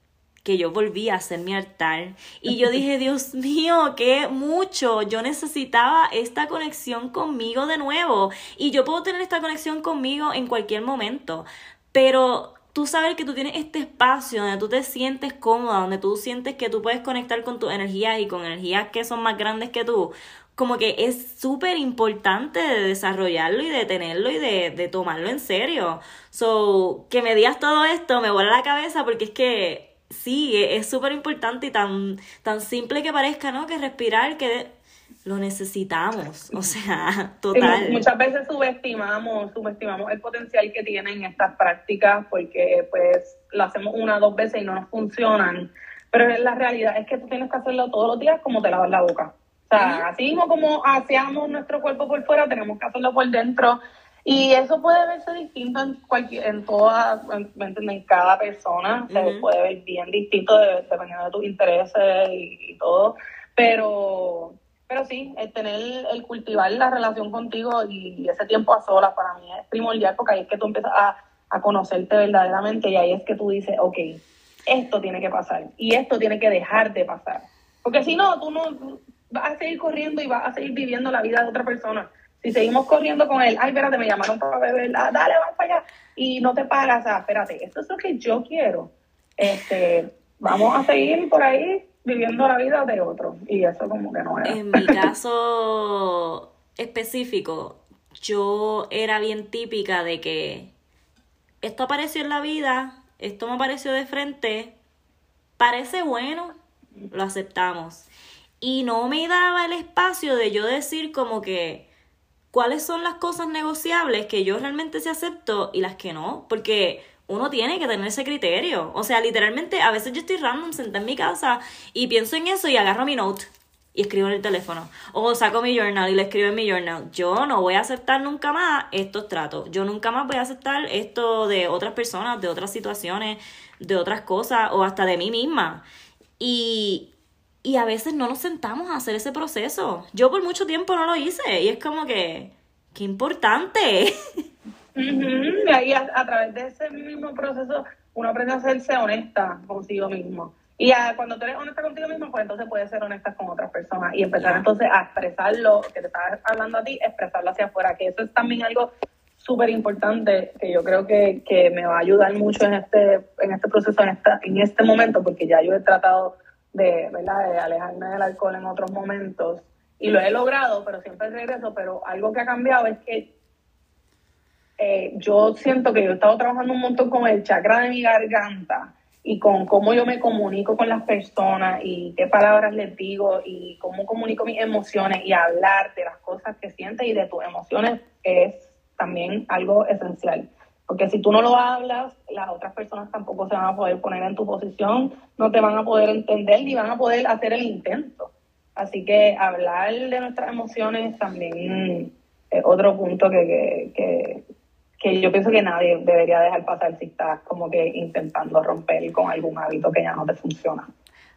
que yo volví a hacer mi altar. Y yo dije, Dios mío, qué mucho, yo necesitaba esta conexión conmigo de nuevo y yo puedo tener esta conexión conmigo en cualquier momento, pero tú sabes que tú tienes este espacio donde tú te sientes cómoda, donde tú sientes que tú puedes conectar con tus energías y con energías que son más grandes que tú, como que es súper importante de desarrollarlo y de tenerlo y de, de, tomarlo en serio. So, que me digas todo esto me vuela la cabeza porque es que sí, es súper importante y tan, tan simple que parezca, ¿no? Que respirar, que lo necesitamos, o sea, total. muchas veces subestimamos, subestimamos el potencial que tienen estas prácticas porque pues lo hacemos una o dos veces y no nos funcionan, pero la realidad es que tú tienes que hacerlo todos los días como te lavas la boca. O sea, así mismo como hacíamos nuestro cuerpo por fuera, tenemos que hacerlo por dentro. Y eso puede verse distinto en cualquier, en toda, en, cada persona, se puede ver bien distinto dependiendo de tus intereses y todo, pero pero sí, el tener, el cultivar la relación contigo y, ese tiempo a solas para mí es primordial porque ahí es que tú empiezas a, a conocerte verdaderamente y ahí es que tú dices, ok, esto tiene que pasar y esto tiene que dejar de pasar. Porque si no, tú no vas a seguir corriendo y vas a seguir viviendo la vida de otra persona. Si seguimos corriendo con él, ay, espérate, me llamaron para beber, ah, dale, vamos para allá, y no te pagas, ah, espérate, esto es lo que yo quiero. Este, vamos a seguir por ahí viviendo la vida de otro y eso como que no era. En mi caso específico, yo era bien típica de que esto apareció en la vida, esto me apareció de frente, parece bueno, lo aceptamos. Y no me daba el espacio de yo decir como que cuáles son las cosas negociables que yo realmente se acepto y las que no, porque uno tiene que tener ese criterio. O sea, literalmente, a veces yo estoy random sentada en mi casa y pienso en eso y agarro mi note y escribo en el teléfono. O saco mi journal y le escribo en mi journal. Yo no voy a aceptar nunca más estos tratos. Yo nunca más voy a aceptar esto de otras personas, de otras situaciones, de otras cosas o hasta de mí misma. Y, y a veces no nos sentamos a hacer ese proceso. Yo por mucho tiempo no lo hice y es como que, qué importante. Y ahí a, través de ese mismo proceso uno aprende a hacerse honesta consigo mismo. Y cuando tú eres honesta contigo mismo, pues entonces puedes ser honesta con otras personas y empezar entonces a expresar lo que te estás hablando a ti, expresarlo hacia afuera, que eso es también algo súper importante que yo creo que, que, me va a ayudar mucho en este, en este proceso, en, esta, en este momento, porque ya yo he tratado de, ¿verdad? de alejarme del alcohol en otros momentos y lo he logrado, pero siempre regreso, pero algo que ha cambiado es que eh, yo siento que yo he estado trabajando un montón con el chakra de mi garganta y con cómo yo me comunico con las personas y qué palabras les digo y cómo comunico mis emociones y hablar de las cosas que sientes y de tus emociones es también algo esencial. Porque si tú no lo hablas, las otras personas tampoco se van a poder poner en tu posición, no te van a poder entender ni van a poder hacer el intento. Así que hablar de nuestras emociones también es otro punto que, que, que yo pienso que nadie debería dejar pasar si estás como que intentando romper con algún hábito que ya no te funciona.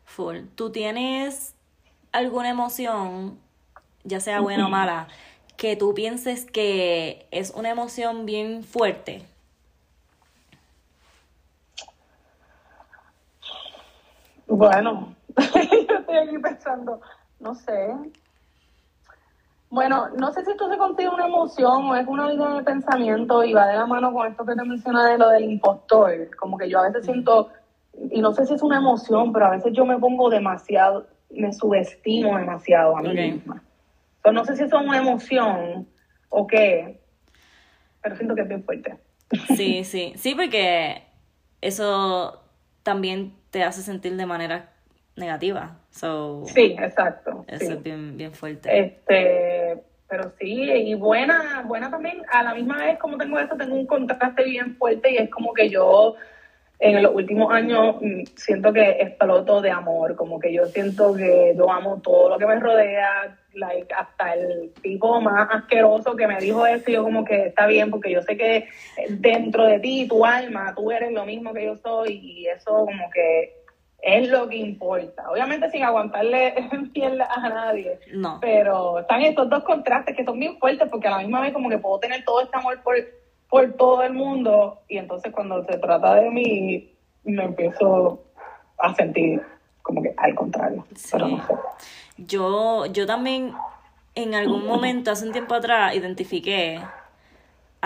Full. ¿Tú tienes alguna emoción, ya sea buena o mala, que tú pienses que es una emoción bien fuerte? Bueno, yo estoy aquí pensando, no sé, Bueno, no sé si esto se consigue una emoción o es una línea de pensamiento y va de la mano con esto que te mencioné de lo del impostor. Como que yo a veces siento, y no sé si es una emoción, pero a veces yo me pongo demasiado, me subestimo demasiado a mí misma. no sé si eso es una emoción o qué, pero siento que es bien fuerte. Sí, sí, sí, porque eso también te hace sentir de manera negativa. So, sí, exacto. Eso es bien, bien fuerte. Este, pero sí, y buena, buena también, a la misma vez como tengo esto, tengo un contraste bien fuerte y es como que yo en los últimos años mm, siento que exploto de amor, como que yo siento que yo amo todo lo que me rodea, like, hasta el tipo más asqueroso que me dijo eso, yo como que está bien, porque yo sé que dentro de ti, tu alma, tú eres lo mismo que yo soy y eso como que es lo que importa. Obviamente sin aguantarle piel a nadie. No. Pero están estos dos contrastes que son bien fuertes porque a la misma vez como que puedo tener todo este amor por, por todo el mundo. Y entonces cuando se trata de mí me empiezo a sentir como que al contrario. Yo, yo también en algún momento, hace un tiempo atrás, identifiqué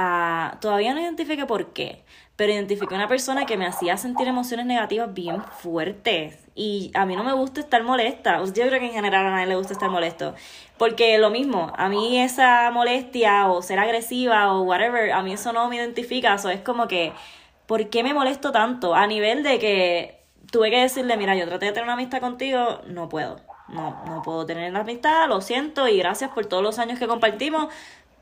a... Todavía no identifiqué por qué, pero identifiqué una persona que me hacía sentir emociones negativas bien fuertes. Y a mí no me gusta estar molesta. Yo creo que en general a nadie le gusta estar molesto. Porque lo mismo, a mí esa molestia o ser agresiva o whatever, a mí eso no me identifica. Eso es como que, ¿por qué me molesto tanto? A nivel de que tuve que decirle, mira, yo traté de tener una amistad contigo, no puedo. No, no puedo tener la amistad, lo siento y gracias por todos los años que compartimos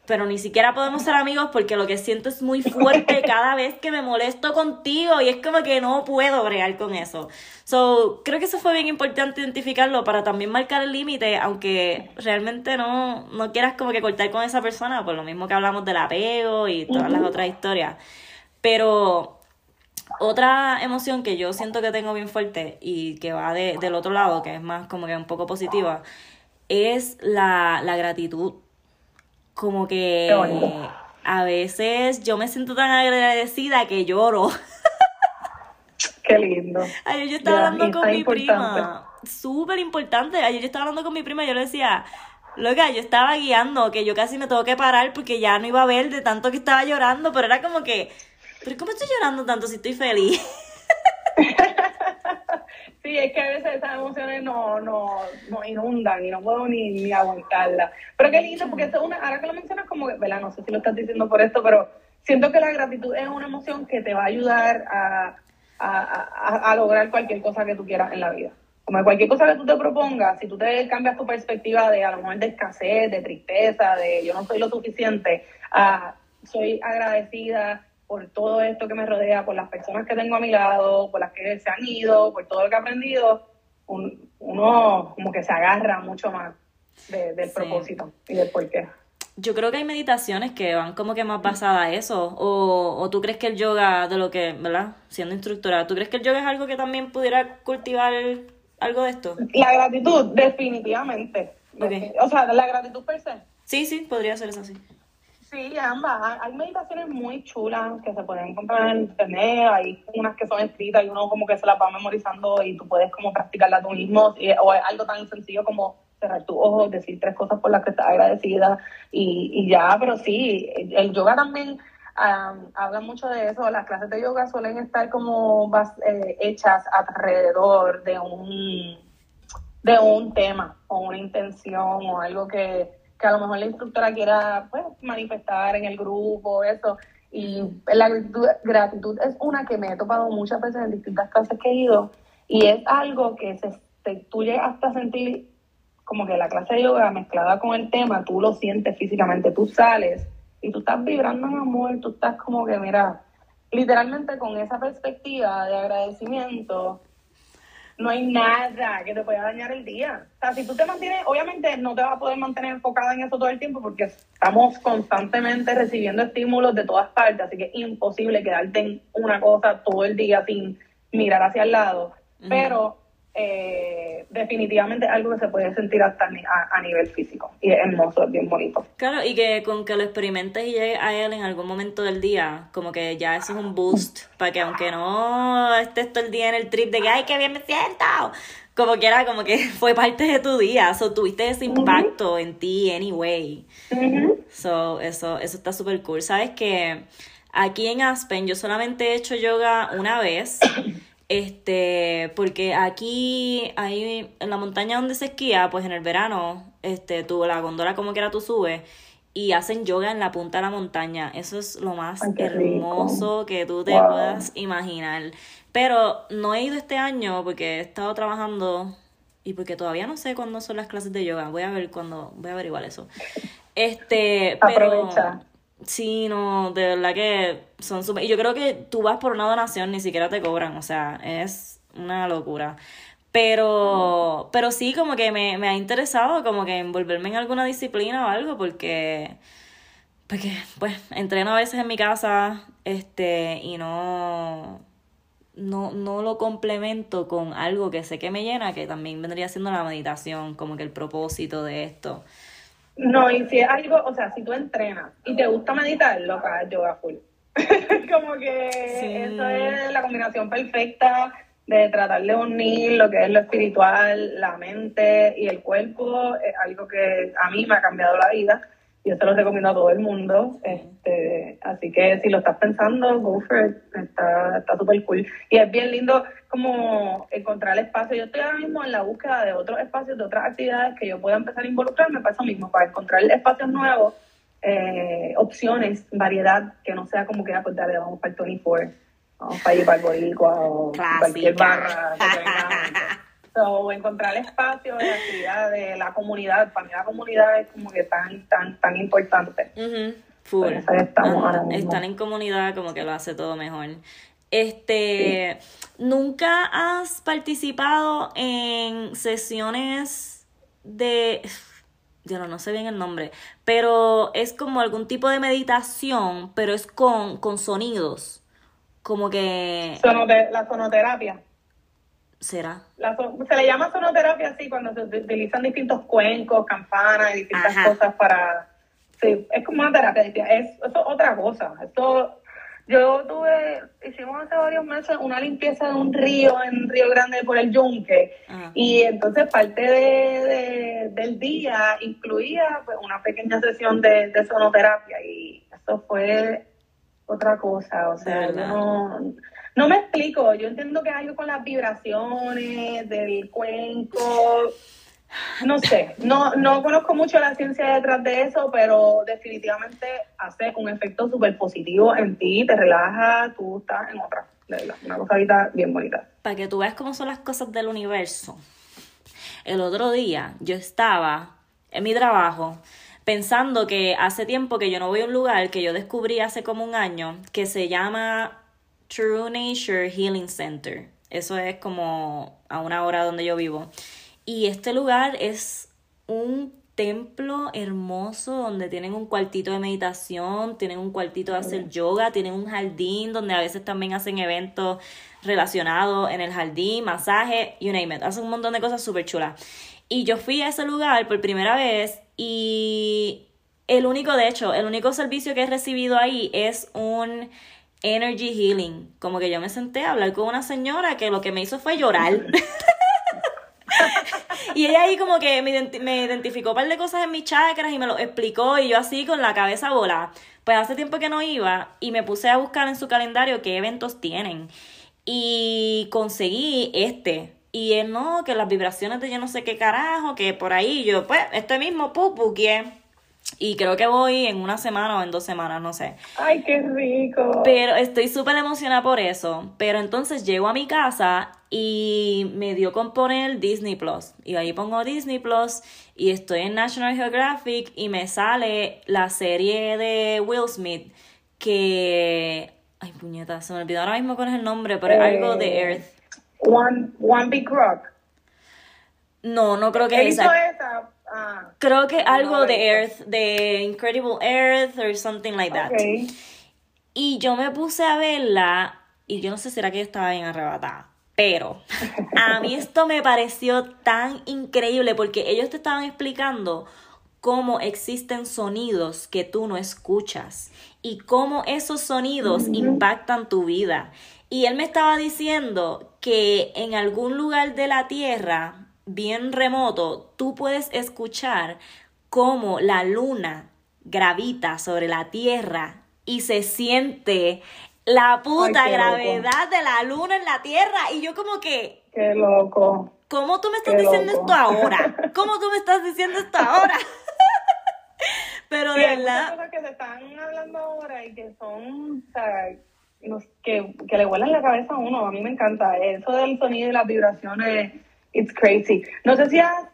pero ni siquiera podemos ser amigos porque lo que siento es muy fuerte cada vez que me molesto contigo y es como que no puedo bregar con eso. So, creo que eso fue bien importante identificarlo para también marcar el límite, aunque realmente no, no quieras como que cortar con esa persona, por lo mismo que hablamos del apego y todas las otras historias. Pero otra emoción que yo siento que tengo bien fuerte y que va de, del otro lado, que es más como que un poco positiva, es la, la gratitud como que a veces yo me siento tan agradecida que lloro. Qué lindo. Ayer yo estaba hablando con mi prima. Súper importante. Ayer yo estaba hablando con mi prima y yo le decía, loca, yo estaba guiando, que yo casi me tengo que parar porque ya no iba a ver de tanto que estaba llorando, pero era como que, pero ¿cómo estoy llorando tanto si estoy feliz? Sí, es que a veces esas emociones no, no, no inundan y no puedo ni, ni aguantarlas. Pero qué lindo, porque es una, ahora que lo mencionas como que, ¿verdad? No sé si lo estás diciendo por esto, pero siento que la gratitud es una emoción que te va a ayudar a, a, a, lograr cualquier cosa que tú quieras en la vida. Como cualquier cosa que tú te propongas, si tú te cambias tu perspectiva de a lo mejor de escasez, de tristeza, de yo no soy lo suficiente, a soy agradecida, por todo esto que me rodea, por las personas que tengo a mi lado, por las que se han ido, por todo lo que he aprendido, uno como que se agarra mucho más del propósito y del porqué. Yo creo que hay meditaciones que van como que más basadas a eso. O, o tú crees que el yoga, de lo que, ¿verdad? Siendo instructora, ¿tú crees que el yoga es algo que también pudiera cultivar algo de esto? La gratitud, definitivamente. O sea, la gratitud per se. Sí, sí, podría ser eso, sí. Sí, ambas. Hay meditaciones muy chulas que se pueden encontrar en internet. Hay unas que son escritas y uno como que se las va memorizando y tú puedes como practicarla tú mismo. O algo tan sencillo como cerrar tus ojos, decir tres cosas por las que estás agradecida y, y ya. Pero sí, el yoga también habla mucho de eso. Las clases de yoga suelen estar como eh, hechas alrededor de un, de un tema o una intención o algo que que a lo mejor la instructora quiera pues, manifestar en el grupo, eso. Y la gratitud, es una que me he topado muchas veces en distintas clases que he ido y es algo que se, tú llegas hasta sentir como que la clase de yoga mezclada con el tema, tú lo sientes físicamente, tú sales y tú estás vibrando en amor, tú estás como que, mira, literalmente con esa perspectiva de agradecimiento, no hay nada que te pueda dañar el día. O sea, si tú te mantienes, obviamente no te vas a poder mantener enfocada en eso todo el tiempo porque estamos constantemente recibiendo estímulos de todas partes, así que es imposible quedarte en una cosa todo el día sin mirar hacia el lado. Pero eh, definitivamente algo que se puede sentir hasta a, nivel físico y es hermoso, es bien bonito. Claro, y que con que lo experimentes y llegues a él en algún momento del día, como que ya eso es un boost para que aunque no estés todo el día en el trip de que ay, qué bien me siento, como que era como que fue parte de tu día, so tuviste ese impacto en ti anyway. So, eso, eso está súper cool. Sabes que aquí en Aspen yo solamente he hecho yoga una vez. Este, porque aquí, ahí en la montaña donde se esquía, pues en el verano, este, tú, la gondola como que era tú subes y hacen yoga en la punta de la montaña. Eso es lo más hermoso que tú te puedas imaginar. Pero no he ido este año porque he estado trabajando y porque todavía no sé cuándo son las clases de yoga. Voy a ver cuándo, voy a averiguar eso. Este, pero Sí, no, de verdad que son súper... Y yo creo que tú vas por una donación, ni siquiera te cobran, o sea, es una locura. Pero, pero sí, como que me, me ha interesado como que envolverme en alguna disciplina o algo, porque, porque, pues, entreno a veces en mi casa, este, y no, no, no lo complemento con algo que sé que me llena, que también vendría siendo la meditación, como que el propósito de esto. No, y si es algo, o sea, si tú entrenas y te gusta meditar, lo que yoga full. como que eso es la combinación perfecta de tratar de unir lo que es lo espiritual, la mente y el cuerpo, es algo que a mí me ha cambiado la vida yo se lo recomiendo a todo el mundo. Este, así que si lo estás pensando, go for it. Está súper cool. Y es bien lindo como encontrar espacio. Yo estoy ahora mismo en la búsqueda de otros espacios, de otras actividades que yo pueda empezar a involucrarme para eso mismo, para encontrar espacios nuevos, eh, opciones, variedad, que no sea como que, ah, pues dale, vamos para el 24, vamos para ir para el Boricua o cualquier barra. o encontrar espacio de actividad de la comunidad, para mí la comunidad es como que tan, tan, tan importante. Full. Estar en comunidad como que lo hace todo mejor. Este, ¿nunca has participado en sesiones de yo no, no sé bien el nombre, pero es como algún tipo de meditación, pero es con, con sonidos, como que... la sonoterapia. ¿Será? se le llama sonoterapia así cuando se utilizan distintos cuencos, campanas y distintas cosas para... Sí, es como una terapia, es, eso es otra cosa. Esto, yo tuve, hicimos hace varios meses una limpieza de un río en Río Grande por el Yunque. Y entonces parte de, del día incluía pues, una pequeña sesión de, de sonoterapia. Y eso fue otra cosa, o sea, no no me explico, yo entiendo que hay algo con las vibraciones del cuenco, no sé, no, no conozco mucho la ciencia detrás de eso, pero definitivamente hace un efecto súper positivo en ti, te relaja, tú estás en otra, una cosa bien bonita. Para que tú veas cómo son las cosas del universo. El otro día yo estaba en mi trabajo pensando que hace tiempo que yo no voy a un lugar que yo descubrí hace como un año que se llama True Nature Healing Center. Eso es como a una hora donde yo vivo. Y este lugar es un templo hermoso donde tienen un cuartito de meditación, tienen un cuartito de hacer yoga, tienen un jardín donde a veces también hacen eventos relacionados en el jardín, masaje, you name it. Hacen un montón de cosas súper chulas. Y yo fui a ese lugar por primera vez y el único, de hecho, el único servicio que he recibido ahí es un energy healing. Como que yo me senté a hablar con una señora que lo que me hizo fue llorar. y ella ahí como que me, identificó un par de cosas en mis chakras y me lo explicó y yo así con la cabeza bola. Pues hace tiempo que no iba y me puse a buscar en su calendario qué eventos tienen. Y conseguí este. Y él no, que las vibraciones de yo no sé qué carajo, que por ahí yo, pues, este mismo pupu, ¿quién? Y creo que voy en una semana o en dos semanas, no sé. Ay, qué rico. Pero estoy súper emocionada por eso. Pero entonces llego a mi casa y me dio con poner Disney Plus. Y ahí pongo Disney Plus y estoy en National Geographic y me sale la serie de Will Smith que... Ay, puñeta, se me olvidó ahora mismo cuál es el nombre, pero es algo de eh, Earth. One, One Big Rock. No, no creo que es esa. Ah, Creo que algo de Earth, de Incredible Earth or something like that. Y yo me puse a verla y yo no sé si era que yo estaba bien arrebatada. Pero a mí esto me pareció tan increíble porque ellos te estaban explicando cómo existen sonidos que tú no escuchas y cómo esos sonidos impactan tu vida. Y él me estaba diciendo que en algún lugar de la Tierra, bien remoto, tú puedes escuchar cómo la luna gravita sobre la Tierra y se siente la puta gravedad de la luna en la Tierra. Y yo como que... Qué loco. ¿Cómo tú me estás diciendo esto ahora? ¿Cómo tú me estás diciendo esto ahora? Pero de verdad. cosas que se están hablando ahora y que son, o sea, que, que le vuelan la cabeza a uno. A mí me encanta eso del sonido y las vibraciones. It's crazy. No sé si has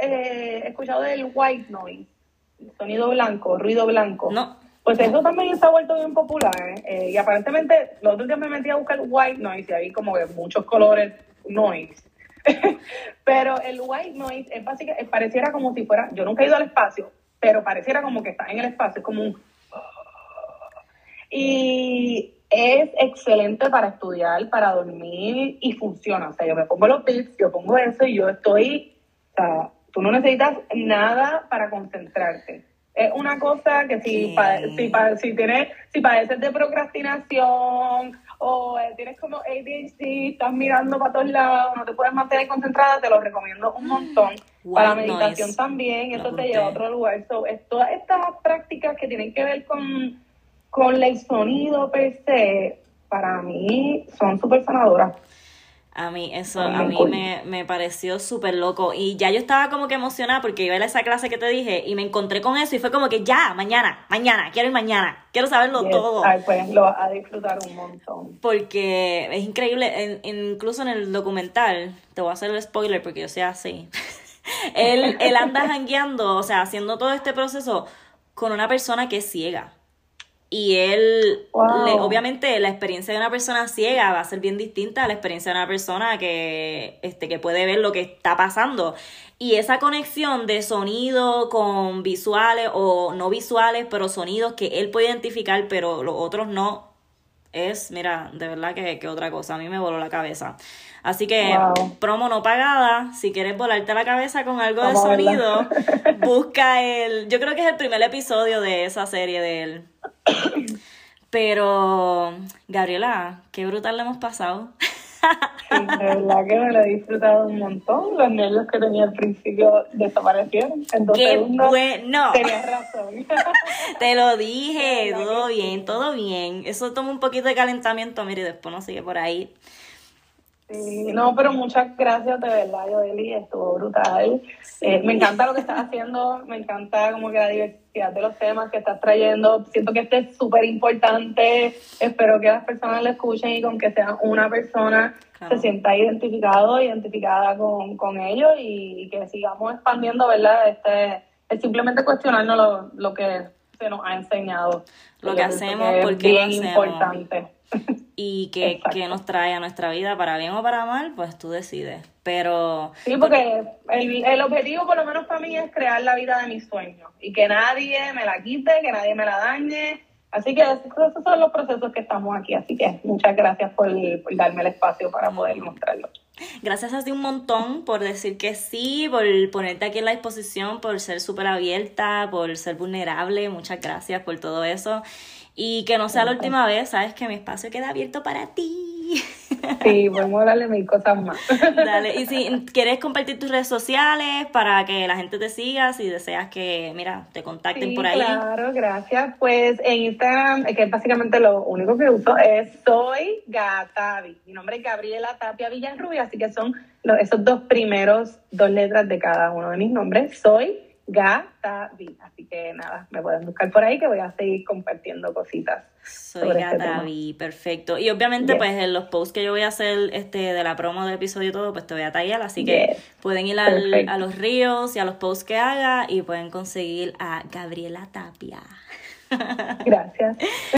eh, escuchado del white noise, sonido blanco, ruido blanco. No. Pues eso también está vuelto bien popular. Eh, y aparentemente, los otros días me metí a buscar white noise y hay como que muchos colores noise. pero el white noise es básicamente, pareciera como si fuera, yo nunca he ido al espacio, pero pareciera como que está en el espacio, es como un... Y es excelente para estudiar, para dormir y funciona. O sea, yo me pongo los beats, yo pongo eso y yo estoy, o sea, tú no necesitas nada para concentrarte. Es una cosa que si, si, si, tienes, si padeces de procrastinación o eh, tienes como ADHD, estás mirando para todos lados, no te puedes mantener concentrada, te lo recomiendo un montón. para meditación también, eso te lleva a otro lugar. So, es, todas estas prácticas que tienen que ver con, con el sonido per se, para mí son súper sanadoras. A mí eso, a mí me, me pareció súper loco. Y ya yo estaba como que emocionada porque iba a esa clase que te dije y me encontré con eso y fue como que ya, mañana, mañana, quiero ir mañana, quiero saberlo todo. Ay, pues lo a disfrutar un montón. Porque es increíble, incluso en el documental, te voy a hacer el spoiler porque yo sé así. él, él anda jangueando, o sea, haciendo todo este proceso con una persona que es ciega. Y él, obviamente, la experiencia de una persona ciega va a ser bien distinta a la experiencia de una persona que, este, que puede ver lo que está pasando. Y esa conexión de sonido con visuales o no visuales, pero sonidos que él puede identificar, pero los otros no, es, mira, de verdad que, que otra cosa. A mí me voló la cabeza. Así que, promo no pagada, si quieres volarte la cabeza con algo de sonido, busca el. Yo creo que es el primer episodio de esa serie de él. Pero, Gabriela, qué brutal le hemos pasado. Sí, de verdad que me lo he disfrutado un montón. Los nervios que tenía al principio desaparecieron. Entonces, ¡Qué bueno! Tenías razón. Te lo dije, todo bien, todo bien. Eso toma un poquito de calentamiento, mire, después no sigue por ahí. Sí, no, pero muchas gracias de verdad, Yoeli, estuvo brutal. Eh, me encanta lo que estás haciendo, me encanta como que la diversidad de los temas que estás trayendo. Siento que este es súper importante, espero que las personas lo escuchen y con que sea una persona se sienta identificado, identificada con, con ellos y, que sigamos expandiendo, ¿verdad? Este, es simplemente cuestionarnos lo, lo que se nos ha enseñado. Lo que hacemos, porque es bien importante y que, nos trae a nuestra vida para bien o para mal, pues tú decides. Pero... Sí, porque el, el objetivo por lo menos para mí es crear la vida de mis sueños y que nadie me la quite, que nadie me la dañe. Así que esos son los procesos que estamos aquí. Así que muchas gracias por, darme el espacio para poder mostrarlo. Gracias a ti un montón por decir que sí, por ponerte aquí en la disposición, por ser súper abierta, por ser vulnerable. Muchas gracias por todo eso. Y que no sea la última vez, sabes que mi espacio queda abierto para ti. Sí, podemos darle mil cosas más. Dale, y si quieres compartir tus redes sociales para que la gente te siga, si deseas que, mira, te contacten por ahí. Claro, gracias. Pues en Instagram, que básicamente lo único que uso es Soy Gatavi. Mi nombre es Gabriela Tapia Villarrubia, así que son esos dos primeros, dos letras de cada uno de mis nombres. Soy Gatavi. Así que nada, me pueden buscar por ahí que voy a seguir compartiendo cositas. Soy este Gatavi, perfecto. Y obviamente, pues en los posts que yo voy a hacer este de la promo del episodio y todo, pues te voy a tallar. Así que pueden ir a los ríos y a los posts que haga y pueden conseguir a Gabriela Tapia. Gracias.